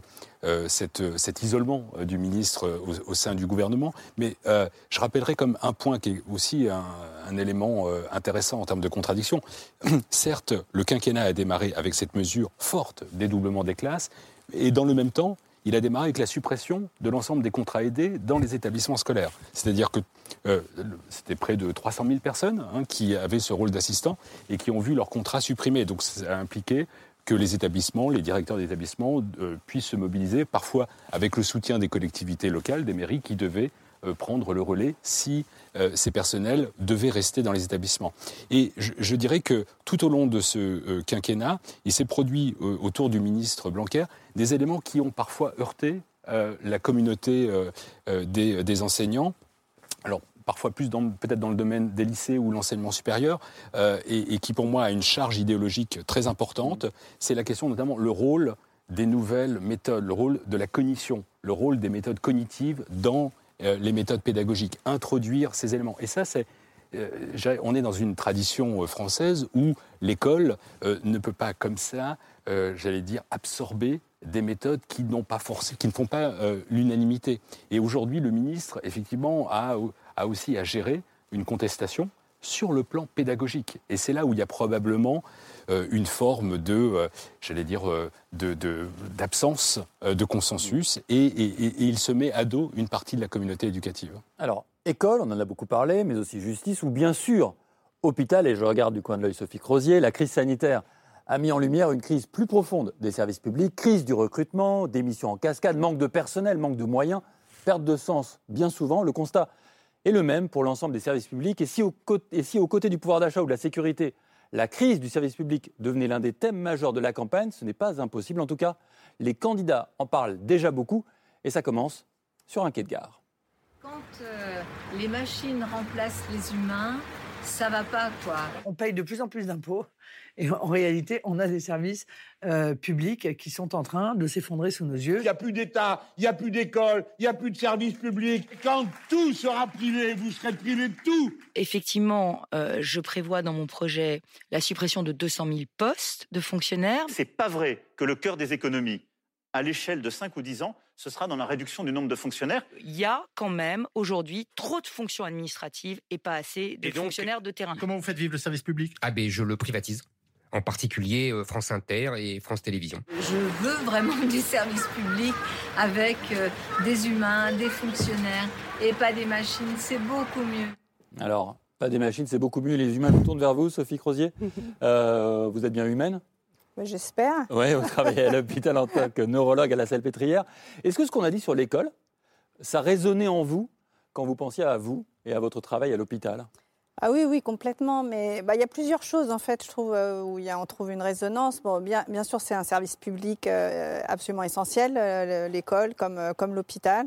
euh, cette, cet isolement du ministre au, au sein du gouvernement, mais je rappellerai comme un point qui est aussi un, un élément intéressant en termes de contradiction. <clears throat> Certes, le quinquennat a démarré avec cette mesure forte dédoublement des classes, et dans le même temps, il a démarré avec la suppression de l'ensemble des contrats aidés dans les établissements scolaires. C'est-à-dire que euh, c'était près de 300 000 personnes hein, qui avaient ce rôle d'assistant et qui ont vu leur contrat supprimé. Donc ça a impliqué que les établissements, les directeurs d'établissements euh, puissent se mobiliser, parfois avec le soutien des collectivités locales, des mairies qui devaient prendre le relais si euh, ces personnels devaient rester dans les établissements. Et je, dirais que tout au long de ce euh, quinquennat, il s'est produit euh, autour du ministre Blanquer des éléments qui ont parfois heurté euh, la communauté euh, euh, des, enseignants. Alors, parfois plus peut-être dans le domaine des lycées ou l'enseignement supérieur, euh, et, et qui pour moi a une charge idéologique très importante, c'est la question notamment le rôle des nouvelles méthodes, le rôle de la cognition, le rôle des méthodes cognitives dans euh, les méthodes pédagogiques, introduire ces éléments. Et ça, c'est euh, on est dans une tradition euh, française où l'école euh, ne peut pas comme ça, euh, j'allais dire, absorber des méthodes qui, pas forcé, qui ne font pas euh, l'unanimité. Et aujourd'hui, le ministre, effectivement, a, a aussi à gérer une contestation sur le plan pédagogique. Et c'est là où il y a probablement euh, une forme de, euh, j'allais dire, de- de- d'absence euh, de consensus, et, et- et- et il se met à dos une partie de la communauté éducative. Alors, école, on en a beaucoup parlé, mais aussi justice, ou bien sûr, hôpital, et je regarde du coin de l'œil Sophie Crozier, la crise sanitaire a mis en lumière une crise plus profonde des services publics, crise du recrutement, démission en cascade, manque de personnel, manque de moyens, perte de sens. Bien souvent, le constat est le même pour l'ensemble des services publics. Et si, au côté, et si aux côtés du pouvoir d'achat ou de la sécurité, la crise du service public devenait l'un des thèmes majeurs de la campagne, ce n'est pas impossible. En tout cas, les candidats en parlent déjà beaucoup, et ça commence sur un quai de gare. Quand euh, les machines remplacent les humains, ça va pas, quoi. On paye de plus en plus d'impôts et en réalité, on a des services euh, publics qui sont en train de s'effondrer sous nos yeux. Il n'y a plus d'État, il n'y a plus d'école, il n'y a plus de services publics. Quand tout sera privé, vous serez privé de tout. Effectivement, euh, je prévois dans mon projet la suppression de 200 000 postes de fonctionnaires. C'est pas vrai que le cœur des économies, à l'échelle de 5 ou 10 ans, ce sera dans la réduction du nombre de fonctionnaires. Il y a quand même aujourd'hui trop de fonctions administratives et pas assez de Et donc, fonctionnaires de terrain. Comment vous faites vivre le service public? Ah ben je le privatise. En particulier euh, France Inter et France Télévisions. Je veux vraiment <laughs> du service public avec euh, des humains, des fonctionnaires et pas des machines. C'est beaucoup mieux. Alors, pas des machines, c'est beaucoup mieux. Les humains nous tournent vers vous, Sophie Crozier. <laughs> Euh, vous êtes bien humaine? Mais J'espère. Oui, vous travaillez à l'hôpital en tant que neurologue à la Salpêtrière. Est-ce que ce qu'on a dit sur l'école, ça résonnait en vous quand vous pensiez à vous et à votre travail à l'hôpital? Ah oui, oui, complètement. Mais bah, il y a plusieurs choses, en fait, je trouve, euh, où y a, on trouve une résonance. Bon, bien, bien sûr, c'est un service public euh, absolument essentiel, euh, l'école comme, comme l'hôpital.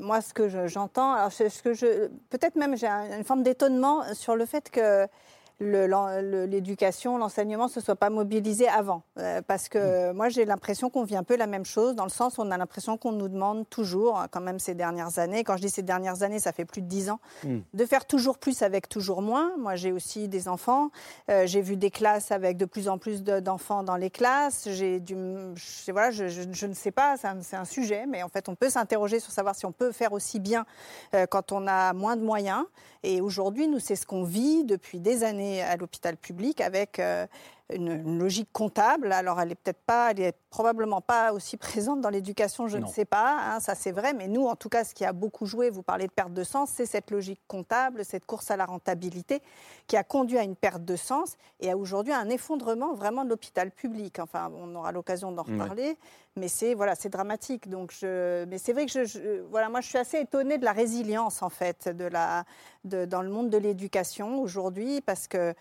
Moi, ce que je- j'entends, alors ce que je, peut-être même j'ai un- une forme d'étonnement sur le fait que l'en- le- l'éducation, l'enseignement se soit pas mobilisé avant. Euh, parce que moi, j'ai l'impression qu'on vit un peu la même chose, dans le sens où on a l'impression qu'on nous demande toujours, hein, quand même ces dernières années, quand je dis ces dernières années, ça fait plus de dix ans, de faire toujours plus avec toujours moins. Moi, j'ai aussi des enfants. Euh, j'ai vu des classes avec de plus en plus de- d'enfants dans les classes. J'ai du, je, voilà, je, je- je ne sais pas, c'est un, c'est un sujet, mais en fait, on peut s'interroger sur savoir si on peut faire aussi bien euh, quand on a moins de moyens. Et aujourd'hui, nous, c'est ce qu'on vit depuis des années à l'hôpital public avec, euh, une, une logique comptable. Alors, elle est peut-être pas, elle est probablement pas aussi présente dans l'éducation, je Non. ne sais pas, hein, ça c'est vrai, mais nous, en tout cas, ce qui a beaucoup joué, vous parlez de perte de sens, c'est cette logique comptable, cette course à la rentabilité qui a conduit à une perte de sens et à aujourd'hui un effondrement vraiment de l'hôpital public. Enfin, on aura l'occasion d'en Ouais. reparler, mais c'est voilà, c'est dramatique. Donc, je, mais c'est vrai que je, je- voilà, moi, je suis assez étonnée de la résilience en fait de la, de, dans le monde de l'éducation aujourd'hui, parce que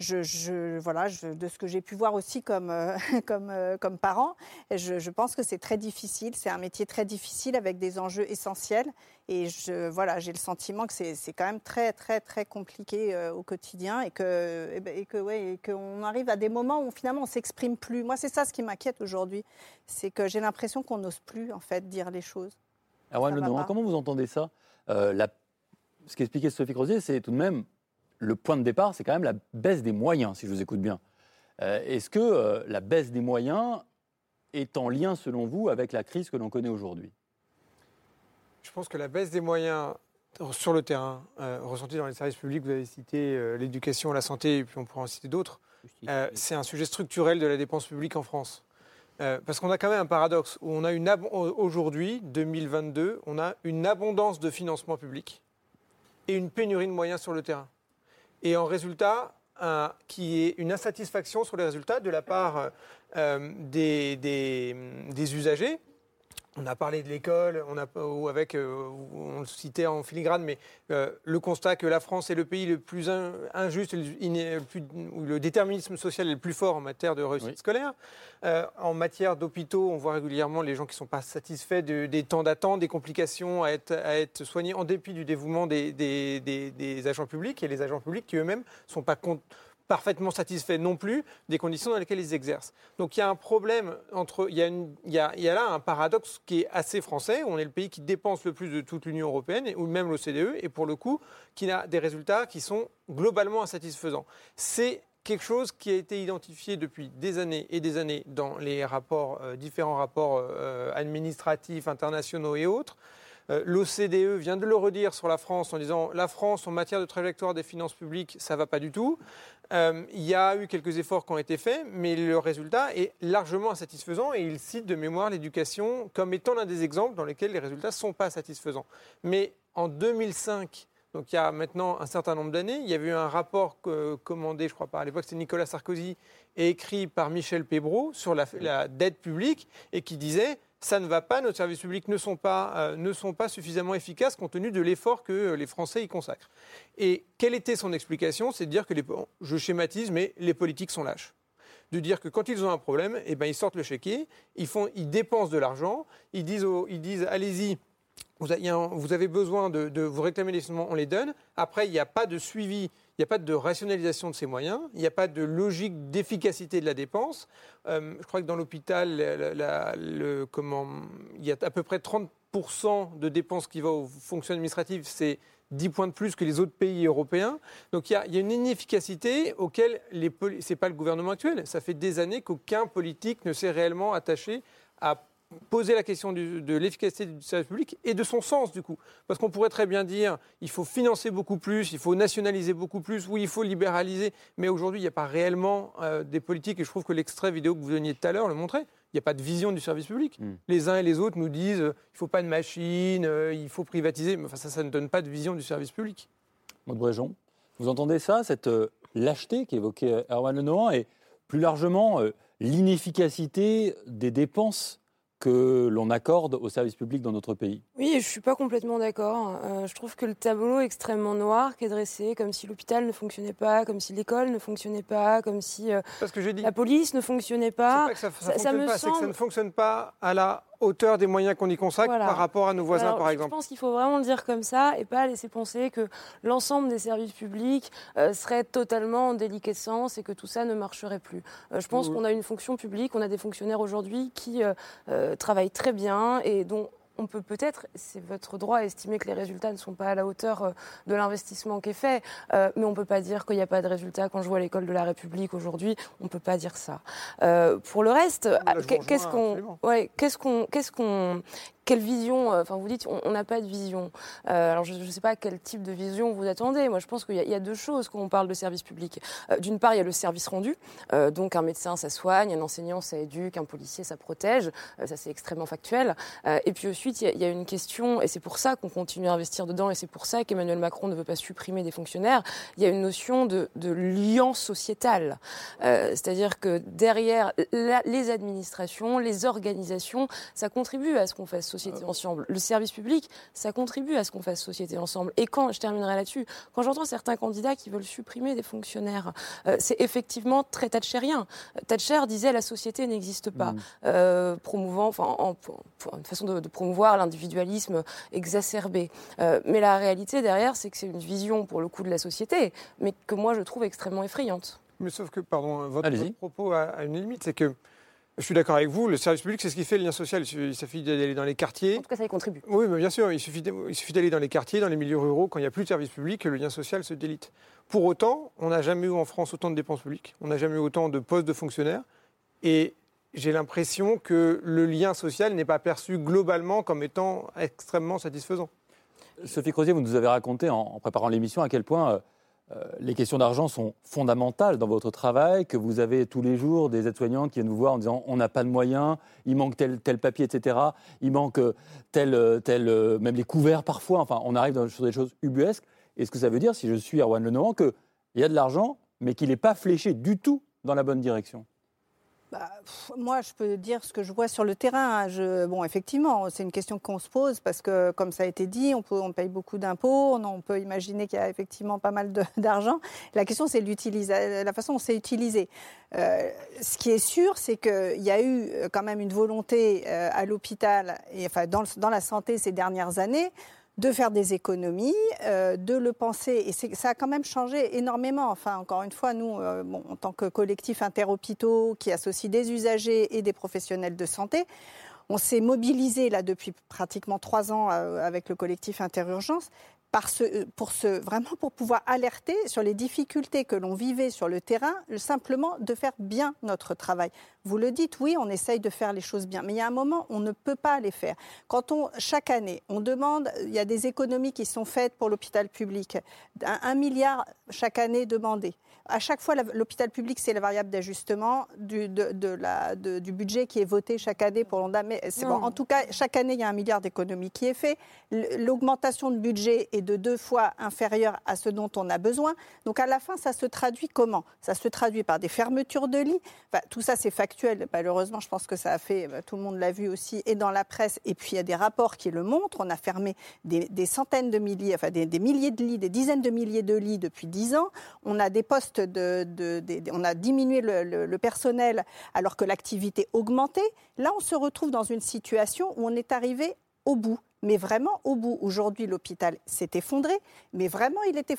je, je- voilà, je- de ce que j'ai pu voir aussi comme, euh, <laughs> comme, euh, comme parent, je, je pense que c'est très difficile. C'est un métier très difficile avec des enjeux essentiels. Et je, voilà, j'ai le sentiment que c'est c'est quand même très, très, très compliqué euh, au quotidien et que, et ben, et que, ouais, et qu'on arrive à des moments où finalement on s'exprime plus. Moi, c'est ça ce qui m'inquiète aujourd'hui. C'est que j'ai l'impression qu'on n'ose plus, en fait, dire les choses. Va Lenoir, pas. comment vous entendez ça? Euh, la- Ce qu'expliquait Sophie Crozier, c'est tout de même le point de départ, c'est quand même la baisse des moyens, si je vous écoute bien. Euh, Est-ce que euh, la baisse des moyens est en lien, selon vous, avec la crise que l'on connaît aujourd'hui? Je pense que la baisse des moyens sur le terrain, euh, ressentie dans les services publics, vous avez cité euh, l'éducation, la santé, et puis on pourra en citer d'autres, euh, c'est un sujet structurel de la dépense publique en France. Euh, parce qu'on a quand même un paradoxe où on a une aujourd'hui, 2022, on a une abondance de financement public et une pénurie de moyens sur le terrain. Et en résultat, qui est une insatisfaction sur les résultats de la part euh, des usagers. On a parlé de l'école, on a ou avec, euh, on le citait en filigrane, mais euh, le constat que la France est le pays le plus in- injuste, le, iné- le plus- où le déterminisme social est le plus fort en matière de réussite scolaire. Euh, en matière d'hôpitaux, on voit régulièrement les gens qui ne sont pas satisfaits de- des temps d'attente, des complications à être, à être soignés en dépit du dévouement des, des- des- des agents publics et les agents publics qui eux-mêmes ne sont pas con- parfaitement satisfaits non plus des conditions dans lesquelles ils exercent. Donc il y a un problème entre, il y a, là un paradoxe qui est assez français. On est le pays qui dépense le plus de toute l'Union européenne ou même l'OCDE et pour le coup qui a des résultats qui sont globalement insatisfaisants. C'est quelque chose qui a été identifié depuis des années et des années dans les rapports, euh, différents rapports euh, administratifs, internationaux et autres. Euh, L'OCDE vient de le redire sur la France en disant la France en matière de trajectoire des finances publiques, ça va pas du tout. Euh, il y a eu quelques efforts qui ont été faits, mais le résultat est largement insatisfaisant et il cite de mémoire l'éducation comme étant l'un des exemples dans lesquels les résultats ne sont pas satisfaisants. Mais en 2005, donc il y a maintenant un certain nombre d'années, il y avait eu un rapport commandé, je crois pas, à l'époque c'était Nicolas Sarkozy, et écrit par Michel Pébreau sur la, la dette publique et qui disait ça ne va pas, nos services publics ne sont pas, euh, ne sont pas suffisamment efficaces compte tenu de l'effort que euh, les Français y consacrent. Et quelle était son explication? C'est de dire que, les, je schématise, mais les politiques sont lâches. De dire que quand ils ont un problème, eh ben, ils sortent le chéquier, ils, font, ils dépensent de l'argent, ils disent, ils disent allez-y, vous, avez besoin de, vous réclamer des financements, on les donne. Après, il n'y a pas de suivi, il n'y a pas de rationalisation de ces moyens, il n'y a pas de logique d'efficacité de la dépense. Euh, je crois que dans l'hôpital, il y a à peu près 30% de dépenses qui vont aux fonctions administratives. C'est 10 points de plus que les autres pays européens. Donc il y a, il y a une inefficacité auquel les poli- c'est pas le gouvernement actuel. Ça fait des années qu'aucun politique ne s'est réellement attaché à poser la question du- de l'efficacité du service public et de son sens du coup. Parce qu'on pourrait très bien dire il faut financer beaucoup plus, il faut nationaliser beaucoup plus, oui il faut libéraliser, mais aujourd'hui il n'y a pas réellement euh, des politiques et je trouve que l'extrait vidéo que vous donniez tout à l'heure le montrait. Il n'y a pas de vision du service public. Les uns et les autres nous disent euh, il ne faut pas de machines, euh, il faut privatiser, mais enfin, ça, ça ne donne pas de vision du service public. Maud Bréjon, vous entendez ça, cette euh, lâcheté qu'évoquait euh, Erwan Lenoir et plus largement l'inefficacité des dépenses que l'on accorde aux services publics dans notre pays Oui, je ne suis pas complètement d'accord. Euh, je trouve que le tableau est extrêmement noir qui est dressé, comme si l'hôpital ne fonctionnait pas, comme si l'école ne fonctionnait pas, comme si euh, la police ne fonctionnait pas. C'est pas que ça, ça Ça- ça fonctionne me pas, c'est que ça semble- ne fonctionne pas à la hauteur des moyens qu'on y consacre Voilà. par rapport à nos voisins, Alors, par je exemple. pense qu'il faut vraiment le dire comme ça et pas laisser penser que l'ensemble des services publics euh, serait totalement en déliquescence et que tout ça ne marcherait plus. Euh, je pense Oui. qu'on a une fonction publique, on a des fonctionnaires aujourd'hui qui euh, travaillent très bien et dont on peut peut-être, c'est votre droit, estimer que les résultats ne sont pas à la hauteur euh, de l'investissement qui est fait, euh, mais on ne peut pas dire qu'il n'y a pas de résultats. Quand je vois l'école de la République aujourd'hui, on ne peut pas dire ça. Euh, pour le reste, qu'est-ce qu'on, qu'est-ce qu'on, qu'est-ce qu'on, quelle vision Enfin, vous dites, on n'a pas de vision. alors, je ne sais pas quel type de vision vous attendez. Moi, je pense qu'il y, a deux choses quand on parle de service public. D'une part, il y a le service rendu. donc, un médecin, ça soigne, un enseignant, ça éduque, un policier, ça protège. ça, c'est extrêmement factuel. et puis ensuite, il y, a une question, et c'est pour ça qu'on continue à investir dedans, et c'est pour ça qu'Emmanuel Macron ne veut pas supprimer des fonctionnaires. Il y a une notion de, de lien sociétal. C'est-à-dire que derrière les administrations, les organisations, ça contribue à ce qu'on fasse société ensemble. Le service public, ça contribue à ce qu'on fasse société ensemble. Et quand, je terminerai là-dessus, quand j'entends certains candidats qui veulent supprimer des fonctionnaires, euh, c'est effectivement très thatcherien. Thatcher disait la société n'existe pas, mmh. euh, promouvant, enfin, en, une façon de, promouvoir l'individualisme exacerbé. Euh, mais la réalité derrière, c'est que c'est une vision pour le coup de la société, mais que moi je trouve extrêmement effrayante. Mais sauf que, pardon, votre, propos a, une limite, c'est que je suis d'accord avec vous, le service public, c'est ce qui fait le lien social. Il suffit d'aller dans les quartiers. En tout cas, ça y contribue. Oui, mais bien sûr, il suffit d'aller dans les quartiers, dans les milieux ruraux, quand il n'y a plus de service public, que le lien social se délite. Pour autant, on n'a jamais eu en France autant de dépenses publiques, on n'a jamais eu autant de postes de fonctionnaires. Et j'ai l'impression que le lien social n'est pas perçu globalement comme étant extrêmement satisfaisant. Sophie Crozier, vous nous avez raconté en préparant l'émission à quel point euh, euh, les questions d'argent sont fondamentales dans votre travail, que vous avez tous les jours des aides-soignants qui viennent vous voir en disant on n'a pas de moyens, il manque tel, tel papier, etc. Il manque euh, tel, euh, tel, même les couverts parfois. Enfin, on arrive sur des choses ubuesques. Est-ce que ça veut dire, si je suis Erwan Lenoir, qu'il y a de l'argent, mais qu'il n'est pas fléché du tout dans la bonne direction bah, moi, je peux dire ce que je vois sur le terrain. Hein. Bon, effectivement, c'est une question qu'on se pose parce que, comme ça a été dit, on, paye beaucoup d'impôts, on, peut imaginer qu'il y a effectivement pas mal <laughs> d'argent. La question, c'est la façon dont c'est utilisé. Euh, ce qui est sûr, c'est qu'il y a eu euh, quand même une volonté euh, à l'hôpital et enfin dans la santé ces dernières années de faire des économies, euh, de le penser. Et ça a quand même changé énormément. Enfin, encore une fois, nous, euh, en tant que collectif interhôpitaux qui associe des usagers et des professionnels de santé, on s'est mobilisé là depuis pratiquement trois ans euh, avec le collectif Interurgence pour ce, vraiment pour pouvoir alerter sur les difficultés que l'on vivait sur le terrain, simplement de faire bien notre travail. Vous le dites, oui, on essaye de faire les choses bien, mais il y a un moment, on ne peut pas les faire. Quand on, chaque année, on demande, il y a des économies qui sont faites pour l'hôpital public, un, milliard chaque année demandé. À chaque fois, l'hôpital public, c'est la variable d'ajustement du, de, du budget qui est voté chaque année pour l'ONDAM. Mais bon. En tout cas, chaque année, il y a un milliard d'économies qui est fait. L'augmentation de budget est de deux fois inférieure à ce dont on a besoin. Donc à la fin, ça se traduit comment? Ça se traduit par des fermetures de lits. Enfin, tout ça, c'est factuel. Malheureusement, je pense que ça a fait, bah, tout le monde l'a vu aussi, et dans la presse. Et puis il y a des rapports qui le montrent. On a fermé des, centaines de milliers, enfin des, milliers de lits, des dizaines de milliers de lits depuis dix ans. On a des postes on a diminué le, personnel alors que l'activité augmentait. Là, on se retrouve dans une situation où on est arrivé au bout mais vraiment au bout. Aujourd'hui, l'hôpital s'est effondré, mais vraiment, il était.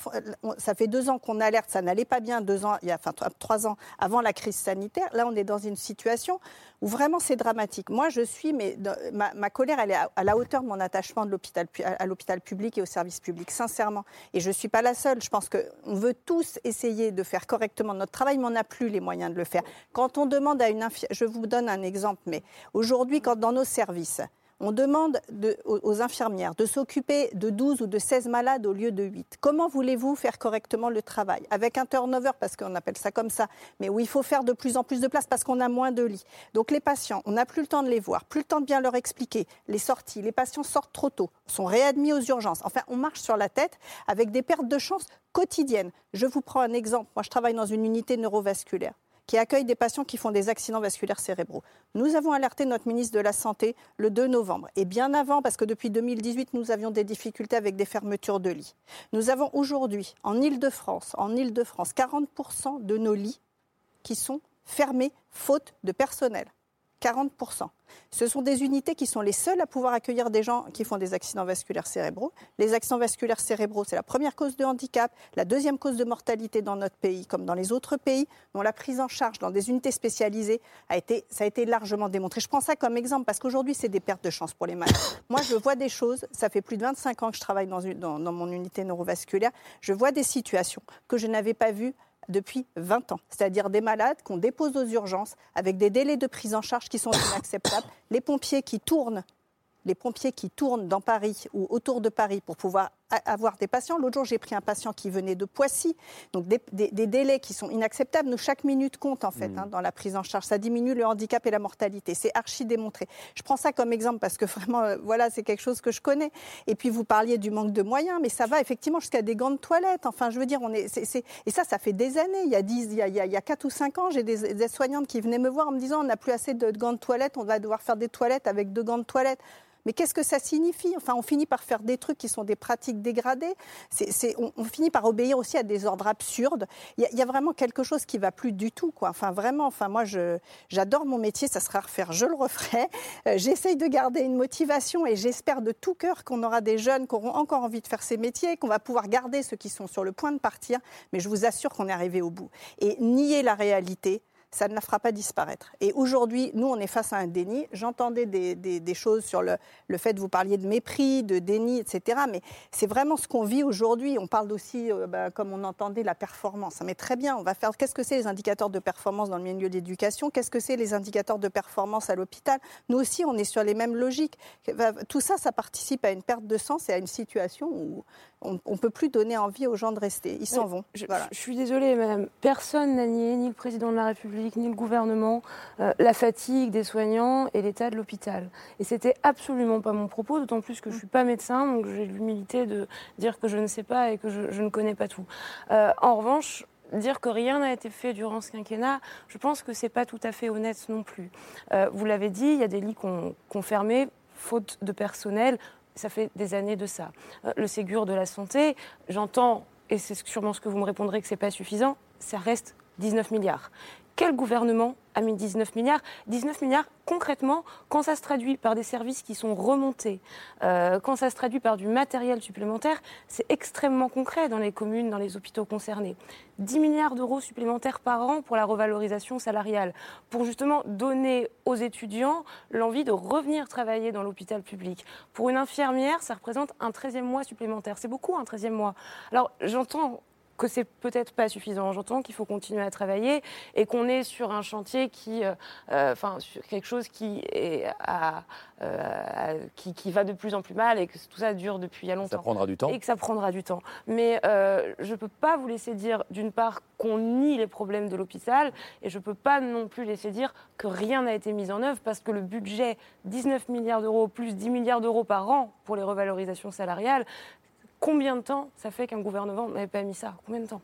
Ça fait deux ans qu'on alerte, ça n'allait pas bien. Deux ans, il y a trois ans avant la crise sanitaire. Là, on est dans une situation où vraiment c'est dramatique. Moi, je suis, mais ma, colère, elle est à, la hauteur de mon attachement l'hôpital à l'hôpital public et au service public, sincèrement. Et je ne suis pas la seule. Je pense qu'on veut tous essayer de faire correctement notre travail, mais on n'a plus les moyens de le faire. Quand on demande à une infirmière, je vous donne un exemple, mais aujourd'hui, quand dans nos services on demande aux, infirmières de s'occuper de 12 ou de 16 malades au lieu de 8. Comment voulez-vous faire correctement le travail? Avec un turnover, parce qu'on appelle ça comme ça, mais où il faut faire de plus en plus de place parce qu'on a moins de lits. Donc les patients, on n'a plus le temps de les voir, plus le temps de bien leur expliquer. Les sorties, les patients sortent trop tôt, sont réadmis aux urgences. Enfin, on marche sur la tête avec des pertes de chance quotidiennes. Je vous prends un exemple. Moi, je travaille dans une unité neurovasculaire qui accueille des patients qui font des accidents vasculaires cérébraux. Nous avons alerté notre ministre de la Santé le 2 novembre, et bien avant, parce que depuis 2018, nous avions des difficultés avec des fermetures de lits. Nous avons aujourd'hui, en Ile-de-France, en Ile-de-France, 40% de nos lits qui sont fermés faute de personnel. 40%. Ce sont des unités qui sont les seules à pouvoir accueillir des gens qui font des accidents vasculaires cérébraux. Les accidents vasculaires cérébraux, c'est la première cause de handicap, la deuxième cause de mortalité dans notre pays, comme dans les autres pays, dont la prise en charge dans des unités spécialisées a été, largement démontré. Je prends ça comme exemple parce qu'aujourd'hui, c'est des pertes de chance pour les malades. Moi, je vois des choses, ça fait plus de 25 ans que je travaille dans mon unité neurovasculaire, je vois des situations que je n'avais pas vues depuis 20 ans, c'est-à-dire des malades qu'on dépose aux urgences avec des délais de prise en charge qui sont inacceptables, les pompiers qui tournent les pompiers qui tournent dans Paris ou autour de Paris pour pouvoir avoir des patients. L'autre jour, j'ai pris un patient qui venait de Poissy, donc des, délais qui sont inacceptables. Nous, chaque minute compte en fait mmh. hein, dans la prise en charge. Ça diminue le handicap et la mortalité. C'est archi démontré. Je prends ça comme exemple parce que vraiment, euh, voilà, c'est quelque chose que je connais. Et puis vous parliez du manque de moyens, mais ça va effectivement jusqu'à des gants de toilette. Enfin, je veux dire, on est, et ça, ça fait des années. Il y a 10, il y a, il y a 4 ou 5 ans, j'ai des, des soignantes qui venaient me voir en me disant, on n'a plus assez de gants de toilette, on va devoir faire des toilettes avec deux gants de toilette. Mais qu'est-ce que ça signifie? Enfin, on finit par faire des trucs qui sont des pratiques dégradées. on, finit par obéir aussi à des ordres absurdes. Il y, a vraiment quelque chose qui va plus du tout. Enfin, vraiment. Enfin, moi, j'adore mon métier. Ça sera à refaire. Je le referai. Euh, j'essaye de garder une motivation et j'espère de tout cœur qu'on aura des jeunes qui auront encore envie de faire ces métiers, qu'on va pouvoir garder ceux qui sont sur le point de partir. Mais je vous assure qu'on est arrivé au bout. Et nier la réalité, ça ne la fera pas disparaître. Et aujourd'hui, nous, on est face à un déni. J'entendais des, choses sur le, fait de vous parliez de mépris, de déni, etc. Mais c'est vraiment ce qu'on vit aujourd'hui. On parle aussi, euh, bah, comme on entendait, la performance. Mais très bien, on va faire. Qu'est-ce que c'est les indicateurs de performance dans le milieu de l'éducation? Qu'est-ce que c'est les indicateurs de performance à l'hôpital? Nous aussi, on est sur les mêmes logiques. Tout ça, ça participe à une perte de sens et à une situation où on ne peut plus donner envie aux gens de rester. Ils s'en vont. Je, suis désolée, madame. Personne n'a nié, ni le président de la République, ni le gouvernement, euh, la fatigue des soignants et l'état de l'hôpital. Et c'était absolument pas mon propos, d'autant plus que je ne suis pas médecin, donc j'ai l'humilité de dire que je ne sais pas et que je, ne connais pas tout. Euh, en revanche, dire que rien n'a été fait durant ce quinquennat, je pense que ce n'est pas tout à fait honnête non plus. Euh, vous l'avez dit, il y a des lits qu'on fermé faute de personnel ça fait des années de ça. Le Ségur de la santé, j'entends, et c'est sûrement ce que vous me répondrez que ce n'est pas suffisant, ça reste 19 milliards. Quel gouvernement a mis 19 milliards? 19 milliards, concrètement, quand ça se traduit par des services qui sont remontés, euh, quand ça se traduit par du matériel supplémentaire, c'est extrêmement concret dans les communes, dans les hôpitaux concernés. 10 milliards d'euros supplémentaires par an pour la revalorisation salariale, pour justement donner aux étudiants l'envie de revenir travailler dans l'hôpital public. Pour une infirmière, ça représente un 13e mois supplémentaire. C'est beaucoup, un 13e mois. Alors, j'entends que c'est peut-être pas suffisant. J'entends qu'il faut continuer à travailler et qu'on est sur un chantier qui, euh, euh, enfin, sur quelque chose qui est à, euh, qui, qui, va de plus en plus mal et que tout ça dure depuis il y a longtemps. Ça prendra du temps. Et que ça prendra du temps. Mais je ne peux pas vous laisser dire, d'une part, qu'on nie les problèmes de l'hôpital et je ne peux pas non plus laisser dire que rien n'a été mis en œuvre parce que le budget, 19 milliards d'euros plus 10 milliards d'euros par an pour les revalorisations salariales, Combien de temps ça fait qu'un gouvernement n'avait pas mis ça? Combien de temps?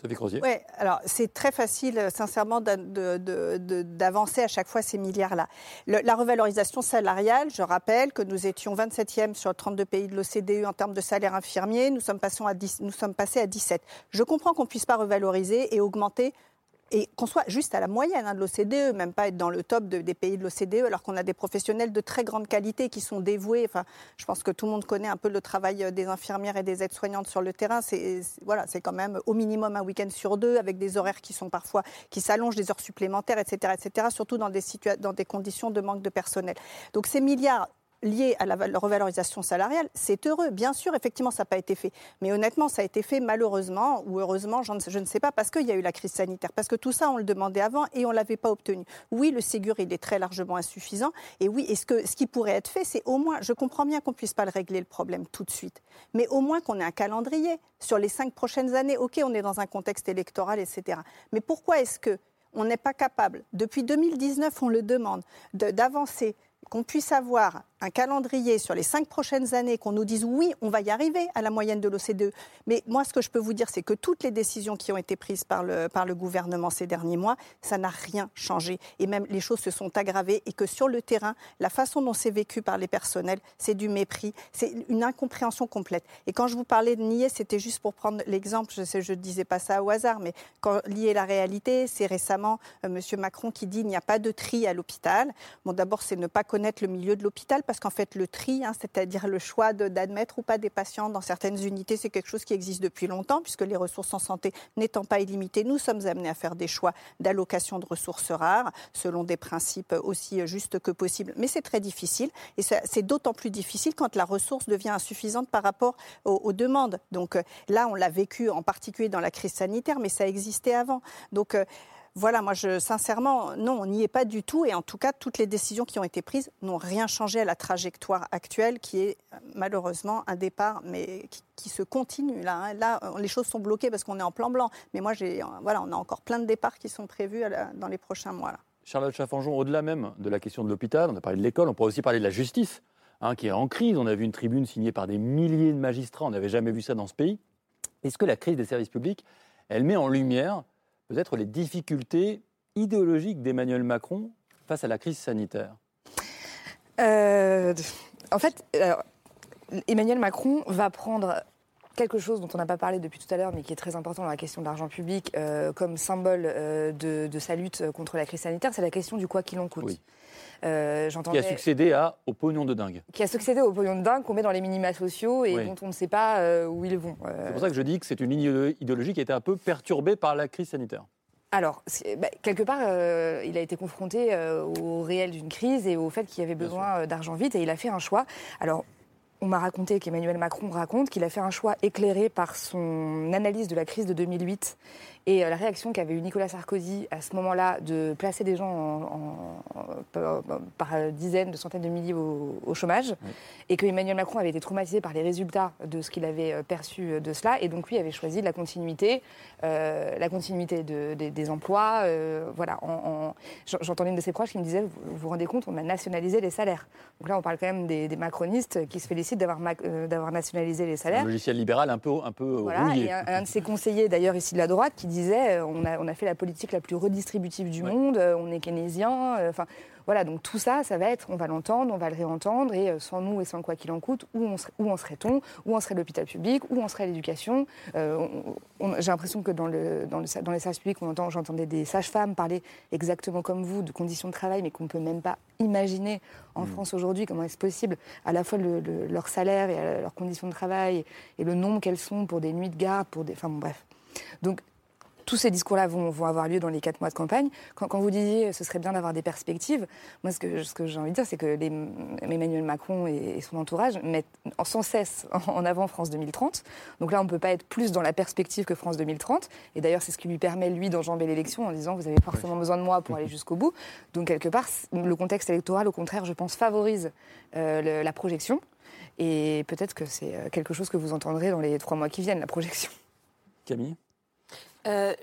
Sophie Crozier Oui, alors c'est très facile, sincèrement, d'avancer à chaque fois ces milliards-là. La revalorisation salariale, je rappelle que nous étions 27e sur 32 pays de l'OCDE en termes de salaire infirmier, nous sommes, passés à nous sommes passés à 17. Je comprends qu'on ne puisse pas revaloriser et augmenter et qu'on soit juste à la moyenne hein, de l'OCDE, même pas être dans le top des pays de l'OCDE, alors qu'on a des professionnels de très grande qualité qui sont dévoués. Enfin, je pense que tout le monde connaît un peu le travail euh, des infirmières et des aides-soignantes sur le terrain. C'est voilà, c'est quand même au minimum un week-end sur deux, avec des horaires qui sont parfois qui s'allongent, des heures supplémentaires, etc., etc. Surtout dans des dans des conditions de manque de personnel. Donc ces milliards lié à la revalorisation salariale, c'est heureux. Bien sûr, effectivement, ça n'a pas été fait. Mais honnêtement, ça a été fait malheureusement ou heureusement, je ne sais pas, parce qu'il y a eu la crise sanitaire. Parce que tout ça, on le demandait avant et on ne l'avait pas obtenu. Oui, le Ségur, il est très largement insuffisant. Et oui, ce, que, ce qui pourrait être fait, c'est au moins, je comprends bien qu'on ne puisse pas le régler le problème tout de suite, mais au moins qu'on ait un calendrier sur les cinq prochaines années. OK, on est dans un contexte électoral, etc. Mais pourquoi est-ce que on n'est pas capable, depuis 2019, on le demande, d'avancer qu'on puisse avoir un calendrier sur les cinq prochaines années, qu'on nous dise oui, on va y arriver à la moyenne de l'OCDE. Mais moi, ce que je peux vous dire, c'est que toutes les décisions qui ont été prises par le, par le gouvernement ces derniers mois, ça n'a rien changé. Et même les choses se sont aggravées et que sur le terrain, la façon dont c'est vécu par les personnels, c'est du mépris, c'est une incompréhension complète. Et quand je vous parlais de nier, c'était juste pour prendre l'exemple, je ne disais pas ça au hasard, mais quand lier la réalité, c'est récemment euh, M. Macron qui dit il n'y a pas de tri à l'hôpital. Bon, d'abord, c'est ne pas connaître le milieu de l'hôpital parce qu'en fait, le tri, hein, c'est-à-dire le choix d'admettre ou pas des patients dans certaines unités, c'est quelque chose qui existe depuis longtemps, puisque les ressources en santé n'étant pas illimitées, nous sommes amenés à faire des choix d'allocation de ressources rares, selon des principes aussi justes que possible. Mais c'est très difficile, et c'est d'autant plus difficile quand la ressource devient insuffisante par rapport aux, demandes. Donc euh, là, on l'a vécu en particulier dans la crise sanitaire, mais ça existait avant. Donc euh, Voilà, moi, je, sincèrement, non, on n'y est pas du tout. Et en tout cas, toutes les décisions qui ont été prises n'ont rien changé à la trajectoire actuelle, qui est malheureusement un départ, mais qui, se continue. Là, hein. les choses sont bloquées parce qu'on est en plan blanc. Mais moi, j'ai, voilà, on a encore plein de départs qui sont prévus dans les prochains mois. Charlotte Chaffanjon, au-delà même de la question de l'hôpital, on a parlé de l'école, on pourrait aussi parler de la justice, hein, qui est en crise. On a vu une tribune signée par des milliers de magistrats, on n'avait jamais vu ça dans ce pays. Est-ce que la crise des services publics, elle met en lumière peut-être les difficultés idéologiques d'Emmanuel Macron face à la crise sanitaire Euh, en fait, alors, Emmanuel Macron va prendre quelque chose dont on n'a pas parlé depuis tout à l'heure, mais qui est très important dans la question de l'argent public, euh, comme symbole euh, de, de sa lutte contre la crise sanitaire, c'est la question du quoi qu'il en coûte. Euh, Qui a succédé à, au pognon de dingue. qui a succédé au pognon de dingue qu'on met dans les minima sociaux et Oui. dont on ne sait pas euh, où ils vont. Euh, C'est pour ça que je dis que c'est une ligne idéologique qui a été un peu perturbée par la crise sanitaire. Alors, bah, quelque part, euh, il a été confronté euh, au réel d'une crise et au fait qu'il y avait besoin d'argent vite et il a fait un choix. Alors, on m'a raconté qu'Emmanuel Macron raconte qu'il a fait un choix éclairé par son analyse de la crise de 2008 et euh, la réaction qu'avait eu Nicolas Sarkozy à ce moment-là de placer des gens en- en- en- par, dizaines, de centaines de milliers au, au chômage et que Emmanuel Macron avait été traumatisé par les résultats de ce qu'il avait euh, perçu euh, de cela et donc lui avait choisi la continuité, euh, la continuité de- des- des emplois. euh, voilà, en- en- j'en- j'entendais une de ses proches qui me disait, vous vous rendez compte, on a nationalisé les salaires. Donc là, on parle quand même des, des macronistes qui se félicitent d'avoir euh, nationalisé les Un salaires. logiciel libéral un peu, un peu Voilà, rouillé. et un, un de ses conseillers, d'ailleurs ici de la droite, qui disait euh, on a, on a fait la politique la plus redistributive du monde, euh, on est keynésien. euh, Enfin, voilà, donc tout ça, ça va être, on va l'entendre, on va le réentendre, et sans nous et sans quoi qu'il en coûte, où, on serait- où en serait-on Où en serait l'hôpital public Où en serait l'éducation Euh, on- on- J'ai l'impression que dans, le, dans, le- dans les services publics, on entend, j'entendais des sages-femmes parler exactement comme vous de conditions de travail, mais qu'on ne peut même pas imaginer en France aujourd'hui comment est-ce possible à la fois le- le- leur salaire et leurs conditions de travail et le nombre qu'elles sont pour des nuits de garde, pour des. Enfin bon, bref. Donc tous ces discours-là vont, vont avoir lieu dans les quatre mois de campagne. Quand, quand vous disiez ce serait bien d'avoir des perspectives, moi ce que, ce que j'ai envie de dire, c'est que les- Emmanuel Macron et, et son entourage mettent en- sans cesse <laughs> en, avant France 2030. Donc là, on ne peut pas être plus dans la perspective que France 2030. Et d'ailleurs, c'est ce qui lui permet, lui, d'enjamber l'élection en disant vous avez forcément besoin de moi pour aller jusqu'au bout. Donc quelque part, le contexte électoral, au contraire, je pense, favorise euh, le- la projection. Et peut-être que c'est euh, quelque chose que vous entendrez dans les trois mois qui viennent, la projection. Camille? Euh,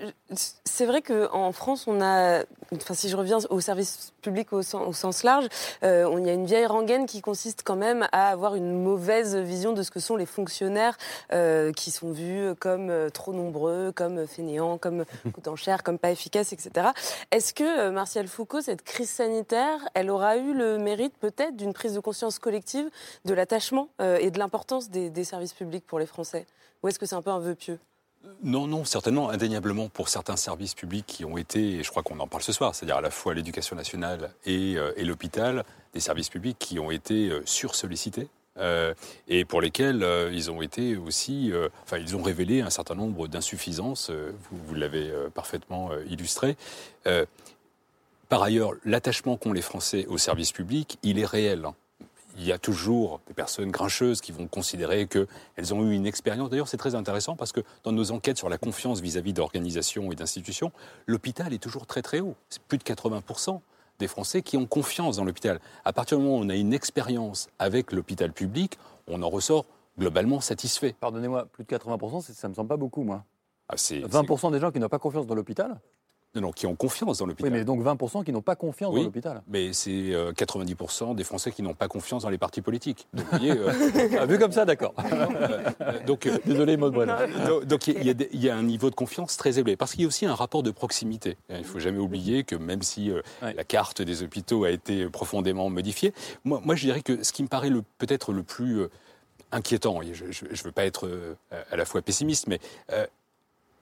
c'est vrai qu'en France, on a, enfin, si je reviens au service public au sens, au sens large, euh, on y a une vieille rengaine qui consiste quand même à avoir une mauvaise vision de ce que sont les fonctionnaires euh, qui sont vus comme euh, trop nombreux, comme fainéants, comme <laughs> coûtant cher, comme pas efficaces, etc. Est-ce que, Martial Foucault, cette crise sanitaire, elle aura eu le mérite peut-être d'une prise de conscience collective de l'attachement et de l'importance des, des services publics pour les Français? Ou est-ce que c'est un peu un vœu pieux? Non, non, certainement, indéniablement pour certains services publics qui ont été, et je crois qu'on en parle ce soir, c'est-à-dire à la fois l'éducation nationale et, euh, l'hôpital, des services publics qui ont été euh, sursollicités. euh, et pour lesquels euh, ils ont été aussi, enfin, ils ont révélé un certain nombre d'insuffisances. vous l'avez parfaitement illustré. Par ailleurs, l'attachement qu'ont les Français aux services publics, il est réel. hein. Il y a toujours des personnes grincheuses qui vont considérer qu'elles ont eu une expérience. D'ailleurs, c'est très intéressant parce que dans nos enquêtes sur la confiance vis-à-vis d'organisations et d'institutions, l'hôpital est toujours très très haut. C'est plus de 80% des Français qui ont confiance dans l'hôpital. À partir du moment où on a une expérience avec l'hôpital public, on en ressort globalement satisfait. Pardonnez-moi, plus de 80%, c'est- ça me semble pas beaucoup, moi. Ah, c'est- 20% des gens qui n'ont pas confiance dans l'hôpital Non, non, qui ont confiance dans l'hôpital. Oui, mais donc 20% qui n'ont pas confiance Oui, dans l'hôpital. Mais c'est euh, 90% des Français qui n'ont pas confiance dans les partis politiques. Donc, vous voyez, euh, <laughs> Ah, vu comme ça, d'accord. <laughs> euh, donc, euh, Désolé, Maud <laughs> donc, il y, a y un niveau de confiance très élevé. Parce qu'il y a aussi un rapport de proximité. Il ne faut jamais oublier que même si euh, la carte des hôpitaux a été profondément modifiée, moi, moi je dirais que ce qui me paraît peut-être le plus euh, inquiétant, je ne veux pas être euh, à la fois pessimiste, mais euh,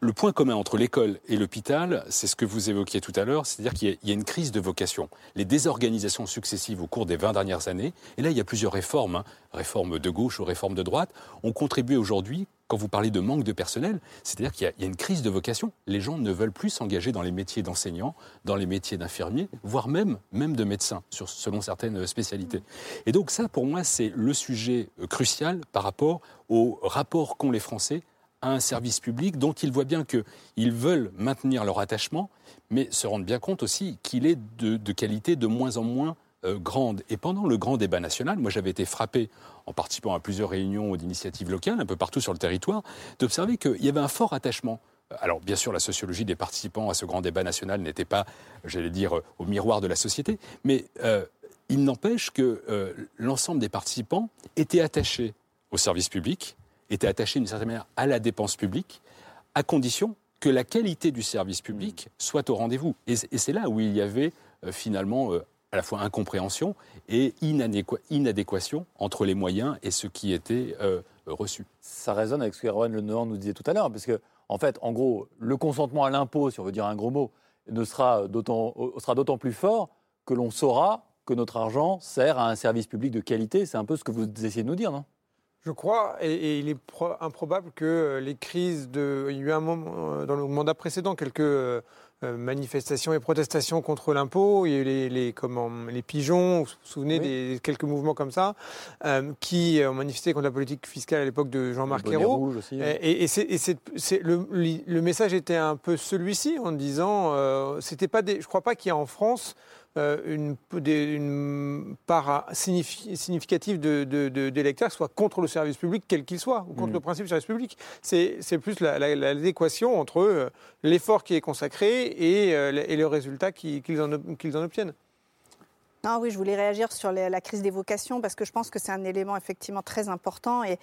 le point commun entre l'école et l'hôpital, c'est ce que vous évoquiez tout à l'heure, c'est-à-dire qu'il y a- une crise de vocation. Les désorganisations successives au cours des 20 dernières années, et là il y a plusieurs réformes, hein, réformes de gauche ou réformes de droite, ont contribué aujourd'hui, quand vous parlez de manque de personnel, c'est-à-dire qu'il y a- une crise de vocation. Les gens ne veulent plus s'engager dans les métiers d'enseignants, dans les métiers d'infirmiers, voire même, même de médecins, selon certaines spécialités. Et donc ça, pour moi, c'est le sujet crucial par rapport au rapport qu'ont les Français à un service public dont ils voient bien qu'ils veulent maintenir leur attachement, mais se rendent bien compte aussi qu'il est de, qualité de moins en moins euh, grande. Et pendant le grand débat national, moi j'avais été frappé, en participant à plusieurs réunions d'initiatives locales, un peu partout sur le territoire, d'observer qu'il y avait un fort attachement alors bien sûr, la sociologie des participants à ce grand débat national n'était pas, j'allais dire, au miroir de la société, mais euh, il n'empêche que euh, l'ensemble des participants étaient attachés au service public, étaient attachés d'une certaine manière à la dépense publique, à condition que la qualité du service public soit au rendez-vous. Et c'est là où il y avait finalement à la fois incompréhension et inadéquation entre les moyens et ce qui était euh, reçu. Ça résonne avec ce que Le Nord nous disait tout à l'heure, parce que, en fait, en gros, le consentement à l'impôt, si on veut dire un gros mot, ne sera d'autant plus fort que l'on saura que notre argent sert à un service public de qualité. C'est un peu ce que vous essayez de nous dire, non? Je crois, et, il est improbable que les crises de. Il y a eu un moment, euh, dans le mandat précédent, quelques euh, euh, manifestations et protestations contre l'impôt. Il y a eu les, les, comment, les pigeons, vous vous souvenez des quelques mouvements comme ça, euh, qui ont manifesté contre la politique fiscale à l'époque de Jean-Marc Ayrault. Et, et, c'est, le, le, message était un peu celui-ci en disant, euh, c'était pas des, je crois pas qu'il y a en France euh, une, une, part significative d'électeurs de, de, soit contre le service public, quel qu'il soit, ou contre mm. le principe du service public. C'est plus l'adéquation entre euh, l'effort qui est consacré et, euh, et le résultat qu'ils en, en, obtiennent. Non, oui, je voulais réagir sur la crise des vocations parce que je pense que c'est un élément effectivement très important. Et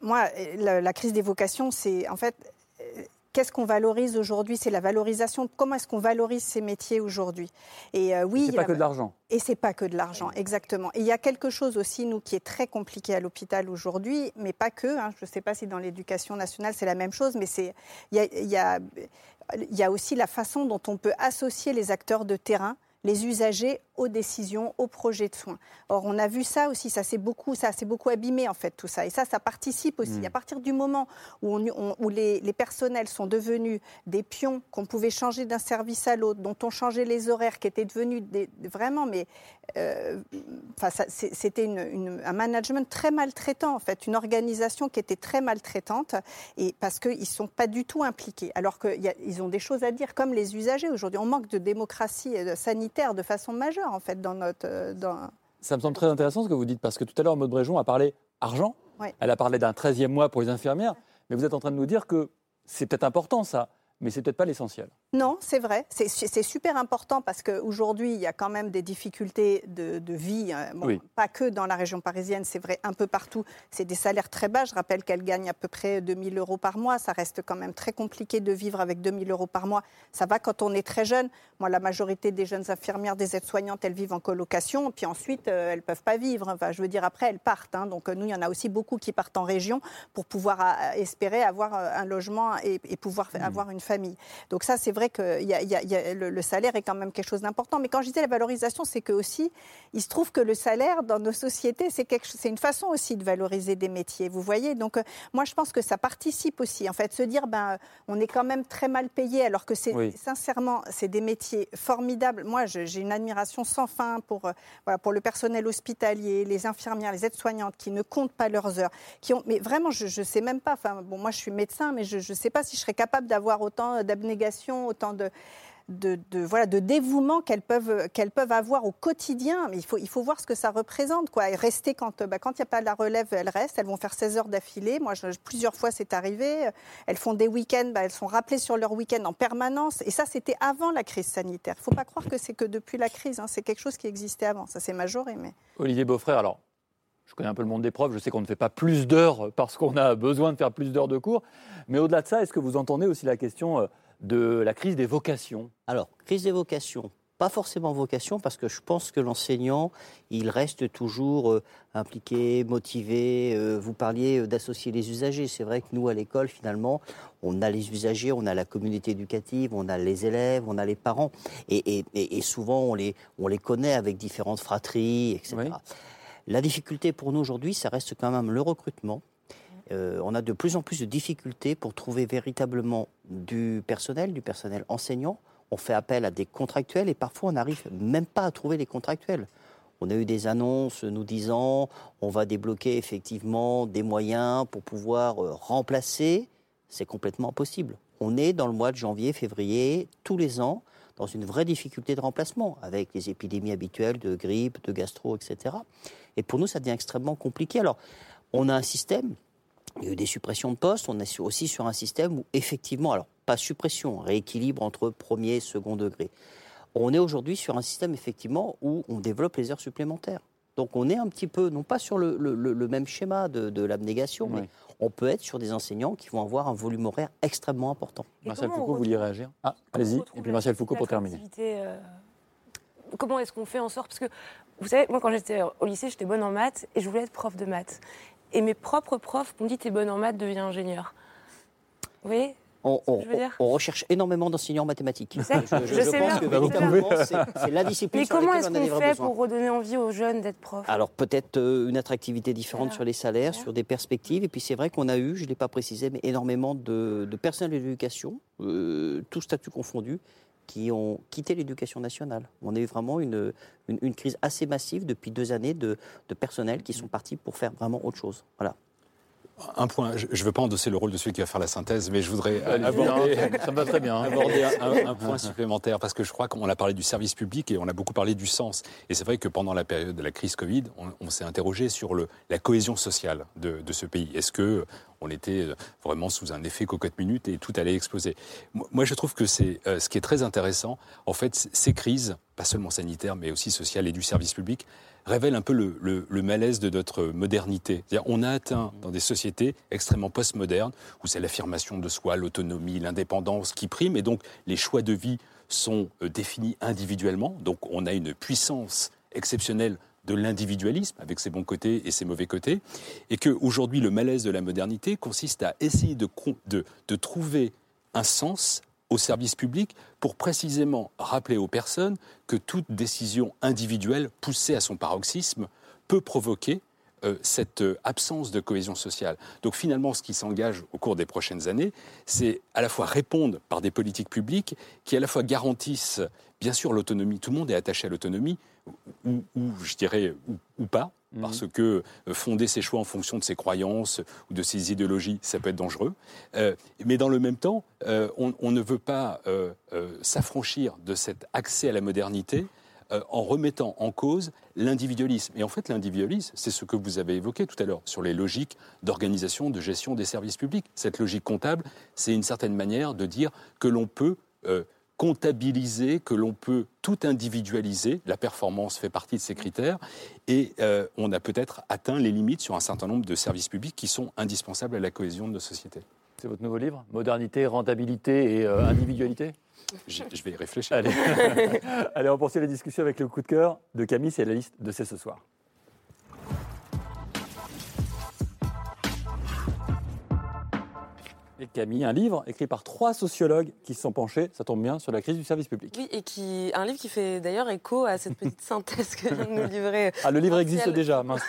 moi, la, la crise des vocations, c'est en fait Qu'est-ce qu'on valorise aujourd'hui C'est la valorisation. Comment est-ce qu'on valorise ces métiers aujourd'hui Et euh, oui, c'est pas que de l'argent. Et c'est pas que de l'argent, exactement. Et il y a quelque chose aussi, nous, qui est très compliqué à l'hôpital aujourd'hui, mais pas que. Hein. Je ne sais pas si dans l'éducation nationale c'est la même chose, mais c'est il y a, y, a, y a aussi la façon dont on peut associer les acteurs de terrain les usagers aux décisions, aux projets de soins. Or, on a vu ça aussi, ça s'est beaucoup, ça s'est beaucoup abîmé en fait tout ça, et ça, ça participe aussi. Mm. À partir du moment où, on, où les, personnels sont devenus des pions qu'on pouvait changer d'un service à l'autre, dont on changeait les horaires, qui étaient devenus des, vraiment, mais euh, c'était un management très maltraitant en fait, une organisation qui était très maltraitante, et parce qu'ils sont pas du tout impliqués, alors qu'ils ont des choses à dire, comme les usagers aujourd'hui. On manque de démocratie euh, sanitaire de façon majeure en fait dans notre. Euh, dans... Ça me semble très intéressant ce que vous dites parce que tout à l'heure, Maud Bréjon a parlé argent. Elle a parlé d'un 13e mois pour les infirmières, mais vous êtes en train de nous dire que c'est peut-être important ça mais c'est peut-être pas l'essentiel. Non, c'est vrai. C'est super important parce qu'aujourd'hui, il y a quand même des difficultés de, vie. Hein. Pas que dans la région parisienne, c'est vrai un peu partout. C'est des salaires très bas. Je rappelle qu'elle gagne à peu près 2000 euros par mois. Ça reste quand même très compliqué de vivre avec 2000 euros par mois. Ça va quand on est très jeune. Moi, la majorité des jeunes infirmières, des aides-soignantes, elles vivent en colocation. Puis ensuite, euh, elles ne peuvent pas vivre. Enfin, je veux dire, après, elles partent. Hein. Donc nous, il y en a aussi beaucoup qui partent en région pour pouvoir euh, espérer avoir euh, un logement et, pouvoir mmh. avoir une famille. Donc ça, c'est vrai que le, salaire est quand même quelque chose d'important. Mais quand je disais la valorisation, c'est que aussi, il se trouve que le salaire dans nos sociétés, c'est une façon aussi de valoriser des métiers. Vous voyez Donc euh, moi, je pense que ça participe aussi. En fait, se dire, ben, on est quand même très mal payé, alors que c'est sincèrement, c'est des métiers formidables. Moi, j'ai une admiration sans fin pour, euh, pour le personnel hospitalier, les infirmières, les aides-soignantes qui ne comptent pas leurs heures, qui ont. Mais vraiment, je ne sais même pas. Enfin, bon, moi, je suis médecin, mais je ne sais pas si je serais capable d'avoir autant d'abonnés abnégation, autant de, voilà, de dévouement qu'elles peuvent, qu'elles peuvent avoir au quotidien. Mais il faut, il faut voir ce que ça représente. Quoi. Rester quand bah, il n'y a pas de la relève, elles restent. Elles vont faire 16 heures d'affilée. Moi, plusieurs fois, c'est arrivé. Elles font des week-ends. Bah, elles sont rappelées sur leur week-end en permanence. Et ça, c'était avant la crise sanitaire. Il ne faut pas croire que c'est que depuis la crise. Hein. C'est quelque chose qui existait avant. Ça s'est majoré. Mais... Olivier Beaufrère, alors, je connais un peu le monde des profs, je sais qu'on ne fait pas plus d'heures parce qu'on a besoin de faire plus d'heures de cours. Mais au-delà de ça, est-ce que vous entendez aussi la question euh, de la crise des vocations Alors, crise des vocations, pas forcément vocation, parce que je pense que l'enseignant, il reste toujours euh, impliqué, motivé. Euh, vous parliez euh, d'associer les usagers. C'est vrai que nous, à l'école, finalement, on a les usagers, on a la communauté éducative, on a les élèves, on a les parents. Et, souvent, on les, on les connaît avec différentes fratries, etc. La difficulté pour nous aujourd'hui, ça reste quand même le recrutement. Euh, on a de plus en plus de difficultés pour trouver véritablement du personnel, du personnel enseignant. On fait appel à des contractuels et parfois on n'arrive même pas à trouver les contractuels. On a eu des annonces nous disant on va débloquer effectivement des moyens pour pouvoir euh, remplacer c'est complètement impossible. On est dans le mois de janvier, février, tous les ans, dans une vraie difficulté de remplacement, avec les épidémies habituelles de grippe, de gastro, etc. Et pour nous, ça devient extrêmement compliqué. Alors, on a un système, il y a eu des suppressions de postes, on est aussi sur un système où, effectivement, alors, pas suppression, rééquilibre entre premier et second degré. On est aujourd'hui sur un système, effectivement, où on développe les heures supplémentaires. Donc on est un petit peu, non pas sur le, le- le- le même schéma de, de l'abnégation, mais on peut être sur des enseignants qui vont avoir un volume horaire extrêmement important. On Foucault, vous vouliez réagir Ah, allez-y. Et puis Martial Foucault pour terminer. Euh, Comment est-ce qu'on fait en sorte Parce que, vous savez, moi, quand j'étais au lycée, j'étais bonne en maths et je voulais être prof de maths. Et mes propres profs m'ont dit T'es bonne en maths, deviens ingénieur. Vous voyez On, je recherche énormément d'enseignants en mathématiques. Je je sais pense bien. que véritablement, c'est la discipline Mais sur comment est-ce qu'on fait pour redonner envie aux jeunes d'être profs? Alors peut-être euh, une attractivité différente sur les salaires, sur des perspectives. Et puis c'est vrai qu'on a eu, je ne l'ai pas précisé, mais énormément de, de personnels de l'éducation, euh, tout statut confondu, qui ont quitté l'éducation nationale. On a eu vraiment une, une, crise assez massive depuis deux années de, de personnels qui sont partis pour faire vraiment autre chose. Voilà. Un point, je ne veux pas endosser le rôle de celui qui va faire la synthèse, mais je voudrais aborder, ça me va très bien, hein. aborder un, point supplémentaire, parce que je crois qu'on a parlé du service public et on a beaucoup parlé du sens. Et c'est vrai que pendant la période de la crise Covid, on, on s'est interrogé sur le, la cohésion sociale de, de ce pays. Est-ce que on était vraiment sous un effet cocotte-minute et tout allait exploser? Moi, je trouve que c'est euh, ce qui est très intéressant. En fait, ces crises, pas seulement sanitaires, mais aussi sociales et du service public, révèlent un peu le, le- le malaise de notre modernité. On a atteint dans des sociétés extrêmement postmodernes où c'est l'affirmation de soi, l'autonomie, l'indépendance qui prime, et donc les choix de vie sont euh, définis individuellement. Donc, on a une puissance exceptionnelle de l'individualisme, avec ses bons côtés et ses mauvais côtés, et qu'aujourd'hui, le malaise de la modernité consiste à essayer de, con- de, de trouver un sens au service public pour précisément rappeler aux personnes que toute décision individuelle poussée à son paroxysme peut provoquer euh, cette euh, absence de cohésion sociale. Donc finalement, ce qui s'engage au cours des prochaines années, c'est à la fois répondre par des politiques publiques qui à la fois garantissent, bien sûr, l'autonomie. Tout le monde est attaché à l'autonomie, ou, je dirais, ou pas, parce que euh, fonder ses choix en fonction de ses croyances ou de ses idéologies, ça peut être dangereux. Euh, mais dans le même temps, euh, on, on ne veut pas euh, s'affranchir de cet accès à la modernité en remettant en cause l'individualisme. Et en fait, l'individualisme, c'est ce que vous avez évoqué tout à l'heure sur les logiques d'organisation, de gestion des services publics. Cette logique comptable, c'est une certaine manière de dire que l'on peut comptabiliser, que l'on peut tout individualiser. La performance fait partie de ces critères. Et euh, on a peut-être atteint les limites sur un certain nombre de services publics qui sont indispensables à la cohésion de nos sociétés. C'est votre nouveau livre Modernité, rentabilité et euh, individualité? Je, je vais y réfléchir. Allez. <laughs> Allez, on poursuit la discussion avec le coup de cœur de Camille, c'est la liste de C'est ce soir. Et Camille, un livre écrit par trois sociologues qui se sont penchés, ça tombe bien, sur la crise du service public. Oui, et qui, un livre qui fait d'ailleurs écho à cette petite synthèse que vient de nous livrer. Ah, le livre existe déjà, <laughs> mince.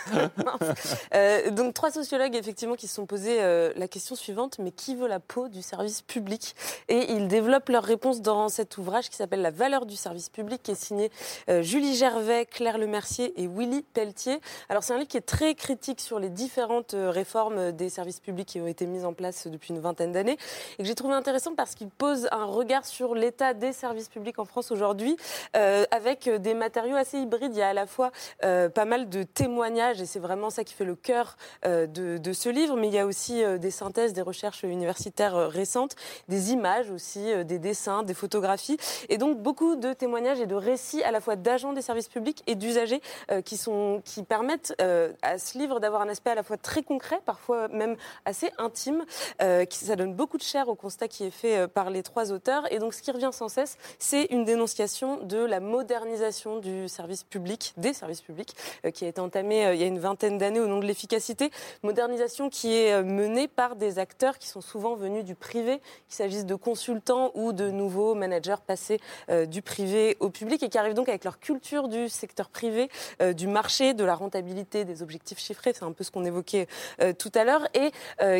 Euh, donc trois sociologues effectivement qui se sont posés euh, la question suivante mais qui veut la peau du service public? Et ils développent leur réponse dans cet ouvrage qui s'appelle La valeur du service public, qui est signé euh, Julie Gervais, Claire Lemercier et Willy Pelletier. Alors c'est un livre qui est très critique sur les différentes euh, réformes des services publics qui ont été mises en place depuis une vingtaine d'années et que j'ai trouvé intéressant parce qu'il pose un regard sur l'état des services publics en France aujourd'hui euh, avec des matériaux assez hybrides. Il y a à la fois euh, pas mal de témoignages et c'est vraiment ça qui fait le cœur euh, de, ce livre, mais il y a aussi des synthèses, des recherches universitaires récentes, des images aussi, des dessins, des photographies et donc beaucoup de témoignages et de récits à la fois d'agents des services publics et d'usagers qui, qui permettent à ce livre d'avoir un aspect à la fois très concret, parfois même assez intime, ça donne beaucoup de chair au constat qui est fait euh, par les trois auteurs et donc ce qui revient sans cesse, c'est une dénonciation de la modernisation du service public, des services publics, euh, qui a été entamée euh, il y a une vingtaine d'années au nom de l'efficacité. Modernisation qui est menée par des acteurs qui sont souvent venus du privé, qu'il s'agisse de consultants ou de nouveaux managers passés du privé au public et qui arrivent donc avec leur culture du secteur privé, du marché, de la rentabilité, des objectifs chiffrés. C'est un peu ce qu'on évoquait tout à l'heure. Et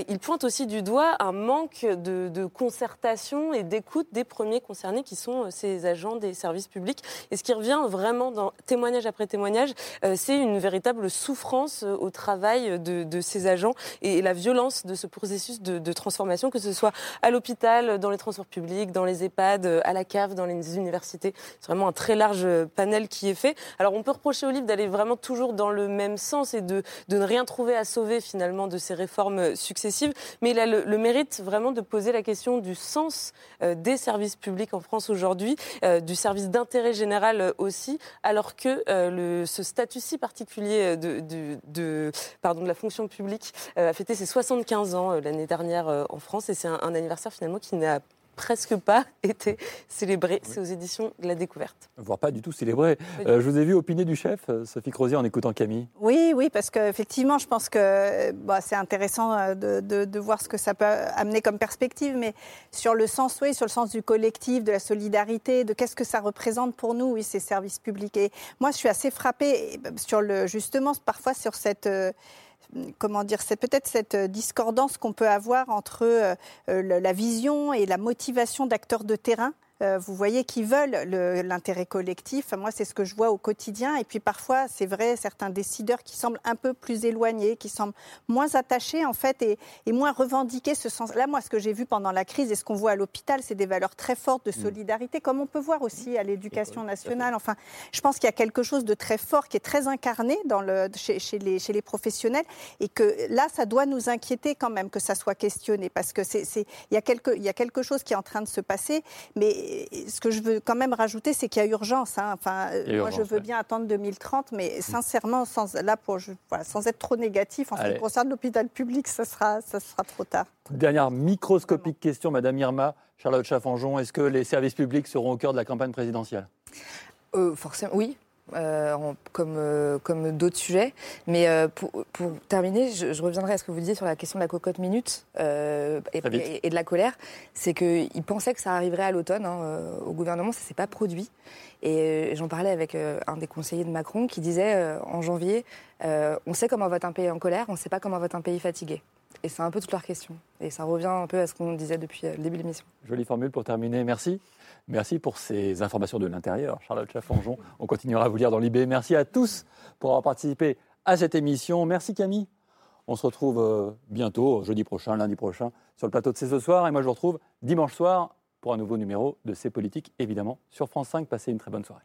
ils pointent aussi du doigt un manque de, concertation et d'écoute des premiers concernés qui sont ces agents des services publics. Et ce qui revient vraiment dans témoignage après témoignage, c'est une véritable souffrance au travail de, ces agents et la violence de ce processus de, transformation, que ce soit à l'hôpital, dans les transports publics, dans les EHPAD, à la cave, dans les universités. C'est vraiment un très large panel qui est fait. Alors on peut reprocher au livre d'aller vraiment toujours dans le même sens et de, de ne rien trouver à sauver finalement de ces réformes successives, mais il le mérite vraiment de poser la question du sens euh, des services publics en France aujourd'hui, euh, du service d'intérêt général euh, aussi, alors que le, ce statut si particulier de, la fonction publique a fêté ses 75 ans l'année dernière en France et c'est un, un anniversaire finalement qui n'a presque pas <laughs> été célébré. C'est aux éditions de la découverte. Voire pas du tout célébré. Euh, je vous ai vu opiner du chef, euh, Sophie Crozier, en écoutant Camille. Oui, oui, parce qu'effectivement, je pense que bah, c'est intéressant euh, de, de, de, voir ce que ça peut amener comme perspective, mais sur le sens, oui, sur le sens du collectif, de la solidarité, de qu'est-ce que ça représente pour nous, oui, ces services publics. Et moi, je suis assez frappée sur le, justement, parfois sur cette comment dire, c'est peut-être cette discordance qu'on peut avoir entre euh, la vision et la motivation d'acteurs de terrain euh, vous voyez, qui veulent l'intérêt collectif. Moi, c'est ce que je vois au quotidien. Et puis parfois, c'est vrai, certains décideurs qui semblent un peu plus éloignés, qui semblent moins attachés, en fait, et, et moins revendiquer ce sens. Là, moi, ce que j'ai vu pendant la crise et ce qu'on voit à l'hôpital, c'est des valeurs très fortes de mm. solidarité, comme on peut voir aussi à l'éducation nationale. Enfin, je pense qu'il y a quelque chose de très fort qui est très incarné dans le, chez, chez, les, chez les professionnels et que là, ça doit nous inquiéter quand même que ça soit questionné parce que c'est, il y a quelque, il y a quelque chose qui est en train de se passer, mais ce que je veux quand même rajouter, c'est qu'il y a urgence. Hein. Enfin, moi, urgence, je veux bien attendre 2030, mais mm. sincèrement, sans, là, pour, je, voilà, sans être trop négatif, en ce qui concerne l'hôpital public, ça sera, ça sera trop tard. Dernière microscopique question, Madame Irma, Charlotte Chaffanjon. Est-ce que les services publics seront au cœur de la campagne présidentielle? Euh, Forcément, oui. Euh, en, comme, euh, comme d'autres sujets. Mais euh, pour, pour, terminer, je, je, reviendrai à ce que vous disiez sur la question de la cocotte minute et, et, et, de la colère. C'est qu'ils pensaient que ça arriverait à l'automne hein, au gouvernement, ça ne s'est pas produit. Et j'en parlais avec un des conseillers de Macron qui disait en janvier, on sait comment vote un pays en colère, on ne sait pas comment vote un pays fatigué. Et c'est un peu toute leur question. Et ça revient un peu à ce qu'on disait depuis le début de l'émission. Jolie formule pour terminer. Merci. Merci pour ces informations de l'intérieur, Charlotte Chaffanjon. On continuera à vous lire dans l'IB. Merci à tous pour avoir participé à cette émission. Merci Camille. On se retrouve bientôt, jeudi prochain, lundi prochain, sur le plateau de C'est ce soir. Et moi, je vous retrouve dimanche soir pour un nouveau numéro de C'est Politique, évidemment, sur France 5. Passez une très bonne soirée.